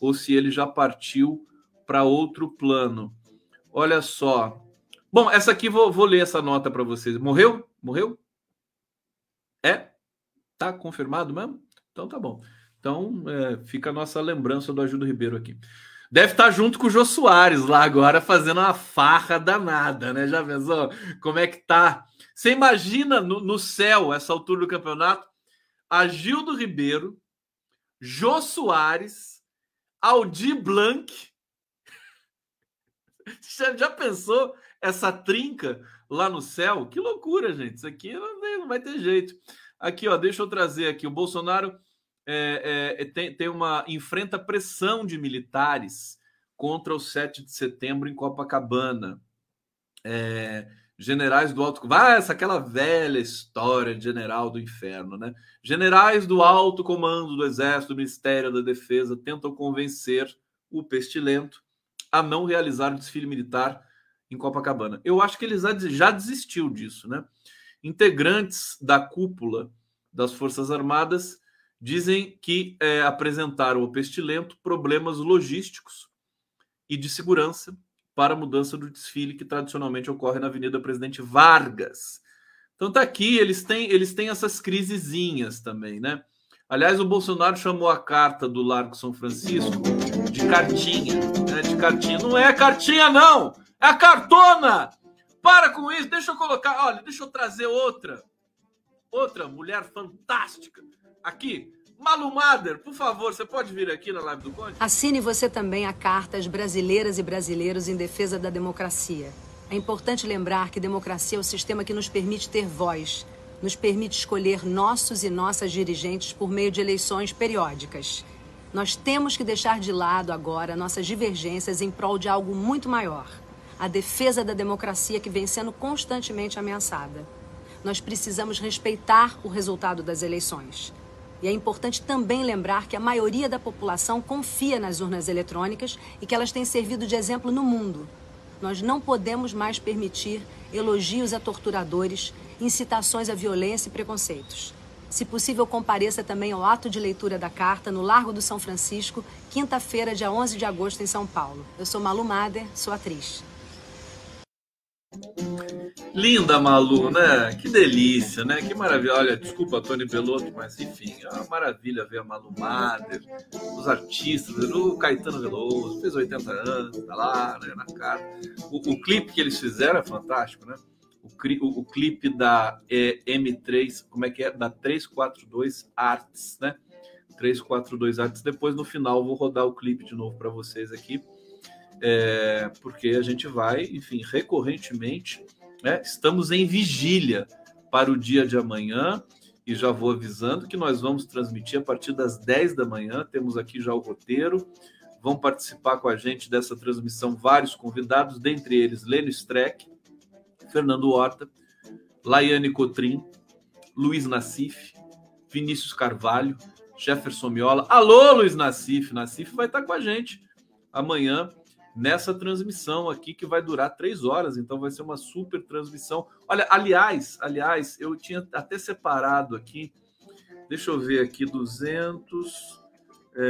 ou se ele já partiu para outro plano. Olha só. Bom, essa aqui vou, vou ler essa nota para vocês. Morreu? Morreu? É? Tá confirmado mesmo? Então tá bom. Então é, fica a nossa lembrança do Ajudo Ribeiro aqui. Deve estar tá junto com o Jô Soares lá agora, fazendo uma farra danada, né? Já pensou como é que tá? Você imagina no, no céu, essa altura do campeonato, Agildo Ribeiro, Jô Soares, Aldir Blanc. Já, já, pensou essa trinca lá no céu? Que loucura, gente. Isso aqui não, não vai ter jeito. Aqui, ó, deixa eu trazer aqui. O Bolsonaro é, é, tem, tem uma enfrenta pressão de militares contra o 7 de setembro em Copacabana. É, generais do alto. Vai, ah, essa aquela velha história de general do inferno, né? Generais do alto comando do Exército, do Ministério da Defesa tentam convencer o pestilento a não realizar o desfile militar em Copacabana. Eu acho que eles já desistiu disso, né? Integrantes da cúpula das Forças Armadas dizem que é, apresentaram ao Pestilento problemas logísticos e de segurança para a mudança do desfile que tradicionalmente ocorre na Avenida Presidente Vargas. Então tá aqui, eles têm, eles têm essas crisezinhas também, né? Aliás, o Bolsonaro chamou a carta do Largo São Francisco de cartinha, né? De cartinha. Não é cartinha, não! É a cartona! Para com isso, deixa eu colocar, olha, deixa eu trazer outra. Outra mulher fantástica. Aqui, Malu Mader, por favor, você pode vir aqui na live do Conde? Assine você também a carta às brasileiras e brasileiros em defesa da democracia. É importante lembrar que democracia é o sistema que nos permite ter voz, nos permite escolher nossos e nossas dirigentes por meio de eleições periódicas. Nós temos que deixar de lado agora nossas divergências em prol de algo muito maior a defesa da democracia que vem sendo constantemente ameaçada. Nós precisamos respeitar o resultado das eleições. E é importante também lembrar que a maioria da população confia nas urnas eletrônicas e que elas têm servido de exemplo no mundo. Nós não podemos mais permitir elogios a torturadores, incitações à violência e preconceitos. Se possível, compareça também ao ato de leitura da carta no Largo do São Francisco, quinta-feira, dia 11 de agosto, em São Paulo. Eu sou Malu Mader, sou atriz. Linda Malu, né? Que delícia, né? Que maravilha. Olha, desculpa, Tony Belotto, mas enfim, é uma maravilha ver a Malu Mader, os artistas, o Caetano Veloso, fez 80 anos, tá lá, né, na cara. O, o clipe que eles fizeram é fantástico, né? O, o, o clipe da é, M3, como é que é? Da 342 Arts, né? 342 Arts. Depois, no final, vou rodar o clipe de novo para vocês aqui é, porque a gente vai, enfim, recorrentemente, né, estamos em vigília para o dia de amanhã e já vou avisando que nós vamos transmitir a partir das 10 da manhã, temos aqui já o roteiro, vão participar com a gente dessa transmissão vários convidados, dentre eles Lênio Streck, Fernando Horta, Laiane Cotrim, Luiz Nassif, Vinícius Carvalho, Jefferson Miola. Alô, Luiz Nassif! Nassif vai estar com a gente amanhã nessa transmissão aqui que vai durar três horas, então vai ser uma super transmissão. Olha, aliás, aliás, eu tinha até separado aqui, deixa eu ver aqui, 200 é,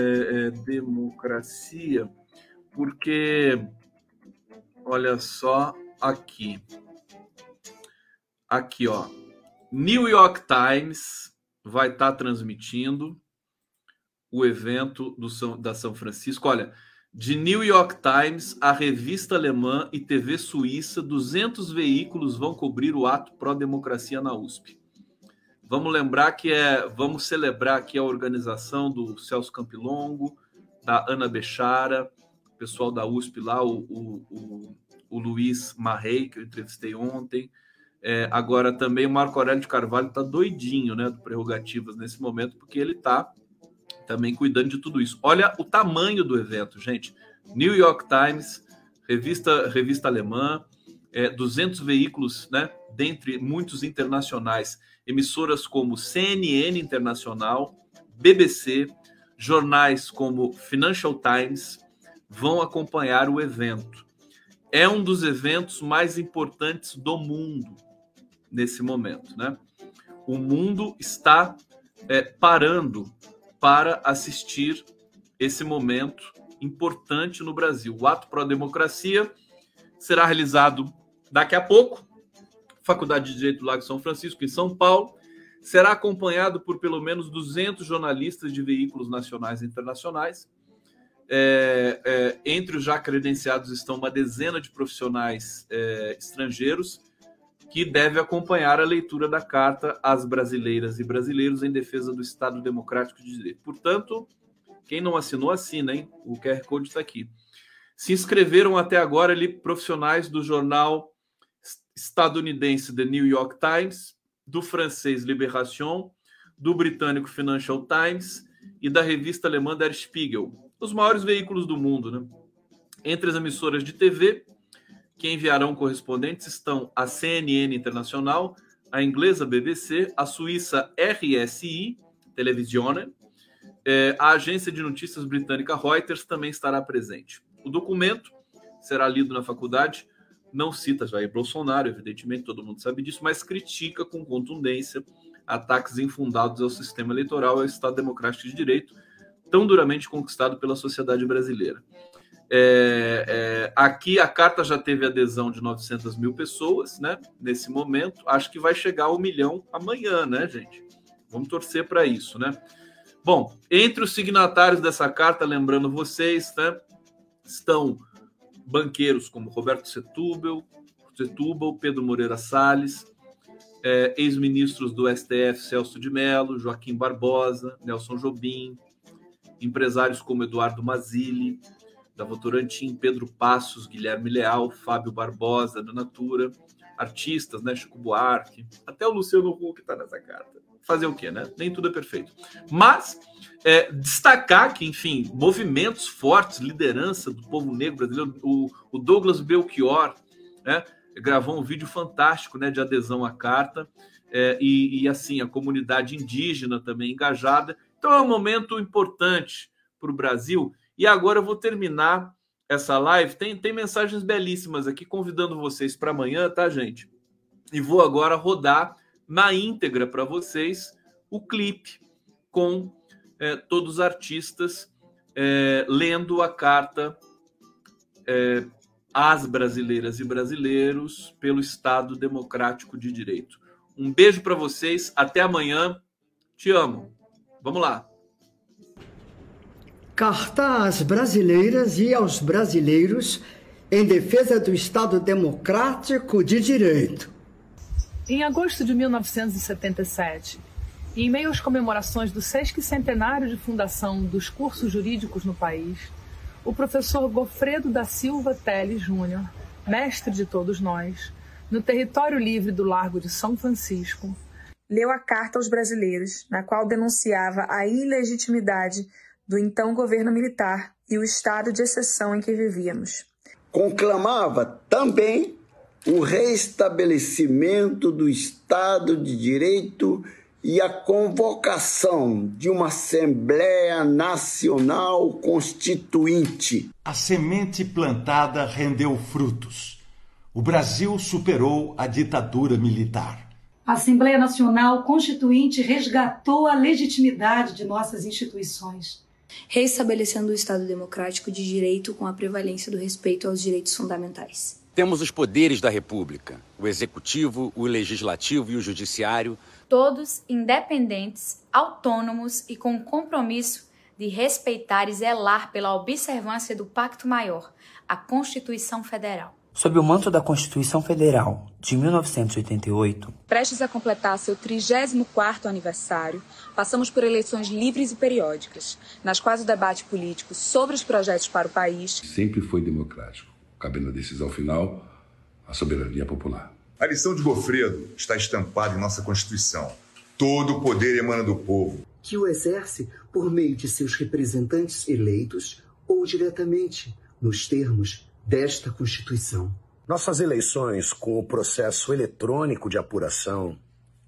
é, democracia, porque olha só aqui, aqui ó, New York Times vai estar tá transmitindo o evento do São, da São Francisco. Olha, de New York Times, a revista alemã e TV suíça, 200 veículos vão cobrir o ato pró-democracia na USP. Vamos lembrar que é, vamos celebrar aqui a organização do Celso Campilongo, da Ana Bechara, pessoal da USP lá, o, o, o, o Luiz Marrei, que eu entrevistei ontem. É, agora também o Marco Aurélio de Carvalho está doidinho, né, do Prerrogativas nesse momento, porque ele está também cuidando de tudo isso. Olha o tamanho do evento, gente. New York Times, revista, revista alemã, é, 200 veículos, né, dentre muitos internacionais, emissoras como CNN Internacional, BBC, jornais como Financial Times vão acompanhar o evento. É um dos eventos mais importantes do mundo nesse momento, né? O mundo está é, parando para assistir esse momento importante no Brasil. O ato a democracia será realizado daqui a pouco, Faculdade de Direito do Lago São Francisco, em São Paulo. Será acompanhado por pelo menos 200 jornalistas de veículos nacionais e internacionais. É, é, entre os já credenciados estão uma dezena de profissionais é, estrangeiros que deve acompanhar a leitura da carta às brasileiras e brasileiros em defesa do Estado Democrático de Direito. Portanto, quem não assinou, assina, hein? O QR Code está aqui. Se inscreveram até agora ali profissionais do jornal estadunidense The New York Times, do francês Libération, do britânico Financial Times e da revista alemã Der Spiegel, os maiores veículos do mundo, né? Entre as emissoras de TV, que enviarão correspondentes estão a CNN Internacional, a inglesa BBC, a suíça RSI, Televisione, é, a agência de notícias britânica Reuters também estará presente. O documento será lido na faculdade não cita Jair Bolsonaro, evidentemente, todo mundo sabe disso, mas critica com contundência ataques infundados ao sistema eleitoral e ao Estado Democrático de Direito, tão duramente conquistado pela sociedade brasileira. É, é, aqui a carta já teve adesão de 900 mil pessoas, né? Nesse momento, acho que vai chegar ao milhão amanhã, né, gente? Vamos torcer para isso, né? Bom, entre os signatários dessa carta, lembrando vocês, né, estão banqueiros como Roberto Setúbal, Setúbal Pedro Moreira Salles, é, ex-ministros do STF Celso de Mello, Joaquim Barbosa, Nelson Jobim, empresários como Eduardo Mazili, da Votorantim, Pedro Passos, Guilherme Leal, Fábio Barbosa, da Natura, artistas, né, Chico Buarque, até o Luciano Huck está nessa carta. Fazer o quê, né? Nem tudo é perfeito. Mas é, destacar que, enfim, movimentos fortes, liderança do povo negro brasileiro, o, o Douglas Belchior, né, gravou um vídeo fantástico, né, de adesão à carta, é, e, e assim a comunidade indígena também engajada. Então é um momento importante para o Brasil e agora eu vou terminar essa live. Tem, tem mensagens belíssimas aqui convidando vocês para amanhã, tá, gente? E vou agora rodar na íntegra para vocês o clipe com é, todos os artistas é, lendo a carta é, às brasileiras e brasileiros pelo Estado Democrático de Direito. Um beijo para vocês, até amanhã. Te amo. Vamos lá. Carta às brasileiras e aos brasileiros em defesa do Estado Democrático de Direito. Em agosto de 1977, em meio às comemorações do sesquicentenário de fundação dos cursos jurídicos no país, o professor Gofredo da Silva Teles Júnior, mestre de todos nós, no território livre do Largo de São Francisco, leu a carta aos brasileiros, na qual denunciava a ilegitimidade do então governo militar e o estado de exceção em que vivíamos. Conclamava também o restabelecimento do Estado de Direito e a convocação de uma Assembleia Nacional Constituinte. A semente plantada rendeu frutos. O Brasil superou a ditadura militar. A Assembleia Nacional Constituinte resgatou a legitimidade de nossas instituições reestabelecendo o Estado democrático de direito com a prevalência do respeito aos direitos fundamentais. Temos os poderes da República: o executivo, o legislativo e o judiciário. Todos independentes, autônomos e com o compromisso de respeitar e zelar pela observância do Pacto Maior, a Constituição Federal. Sob o manto da Constituição Federal de 1988, prestes a completar seu 34º aniversário, passamos por eleições livres e periódicas, nas quais o debate político sobre os projetos para o país sempre foi democrático, cabendo a decisão final à soberania popular. A lição de Gofredo está estampada em nossa Constituição. Todo o poder emana do povo, que o exerce por meio de seus representantes eleitos ou diretamente, nos termos desta Constituição. Nossas eleições, com o processo eletrônico de apuração,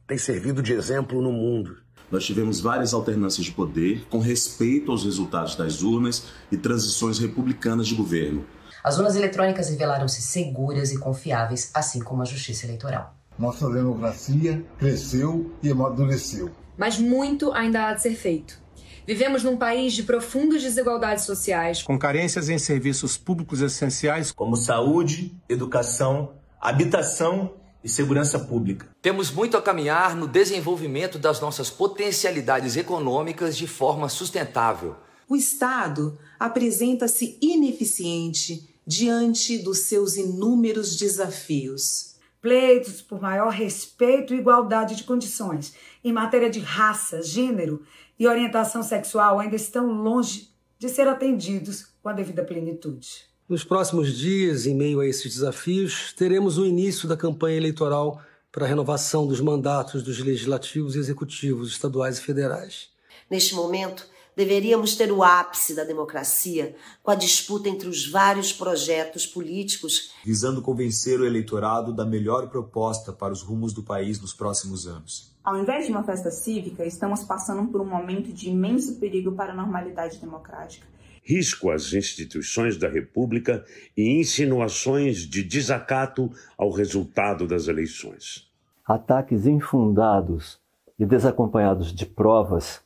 têm servido de exemplo no mundo. Nós tivemos várias alternâncias de poder com respeito aos resultados das urnas e transições republicanas de governo. As urnas eletrônicas revelaram-se seguras e confiáveis, assim como a justiça eleitoral. Nossa democracia cresceu e amadureceu. Mas muito ainda há de ser feito. Vivemos num país de profundas desigualdades sociais, com carências em serviços públicos essenciais como saúde, educação, habitação e segurança pública. Temos muito a caminhar no desenvolvimento das nossas potencialidades econômicas de forma sustentável. O Estado apresenta-se ineficiente diante dos seus inúmeros desafios. Pleitos por maior respeito e igualdade de condições em matéria de raça, gênero e orientação sexual ainda estão longe de ser atendidos com a devida plenitude. Nos próximos dias, em meio a esses desafios, teremos o início da campanha eleitoral para a renovação dos mandatos dos legislativos e executivos estaduais e federais. Neste momento, deveríamos ter o ápice da democracia com a disputa entre os vários projetos políticos visando convencer o eleitorado da melhor proposta para os rumos do país nos próximos anos. Ao invés de uma festa cívica, estamos passando por um momento de imenso perigo para a normalidade democrática risco às instituições da República e insinuações de desacato ao resultado das eleições. Ataques infundados e desacompanhados de provas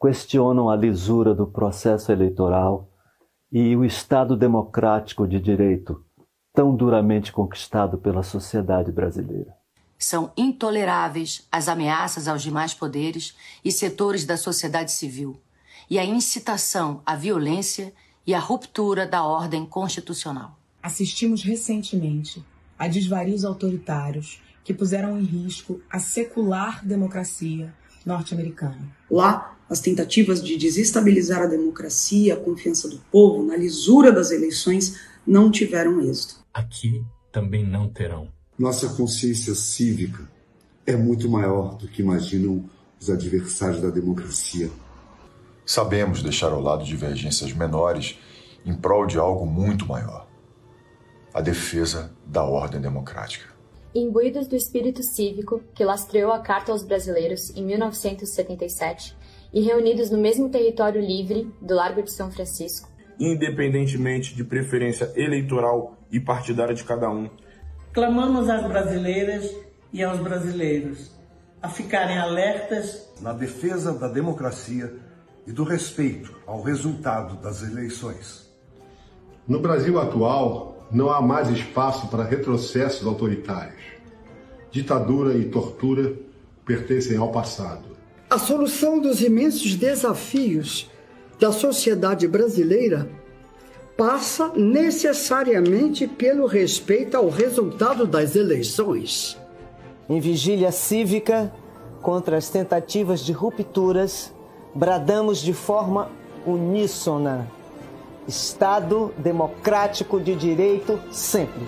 questionam a lisura do processo eleitoral e o Estado democrático de direito tão duramente conquistado pela sociedade brasileira. São intoleráveis as ameaças aos demais poderes e setores da sociedade civil e a incitação à violência e à ruptura da ordem constitucional. Assistimos recentemente a desvarios autoritários que puseram em risco a secular democracia norte-americana. Lá, as tentativas de desestabilizar a democracia, a confiança do povo na lisura das eleições não tiveram êxito. Aqui também não terão. Nossa consciência cívica é muito maior do que imaginam os adversários da democracia. Sabemos deixar ao lado divergências menores em prol de algo muito maior a defesa da ordem democrática. Imbuídos do espírito cívico que lastreou a Carta aos Brasileiros em 1977 e reunidos no mesmo território livre do Largo de São Francisco, independentemente de preferência eleitoral e partidária de cada um, clamamos às brasileiras e aos brasileiros a ficarem alertas na defesa da democracia e do respeito ao resultado das eleições. No Brasil atual, não há mais espaço para retrocessos autoritários. Ditadura e tortura pertencem ao passado. A solução dos imensos desafios da sociedade brasileira passa necessariamente pelo respeito ao resultado das eleições. Em vigília cívica contra as tentativas de rupturas, bradamos de forma uníssona: Estado democrático de direito sempre.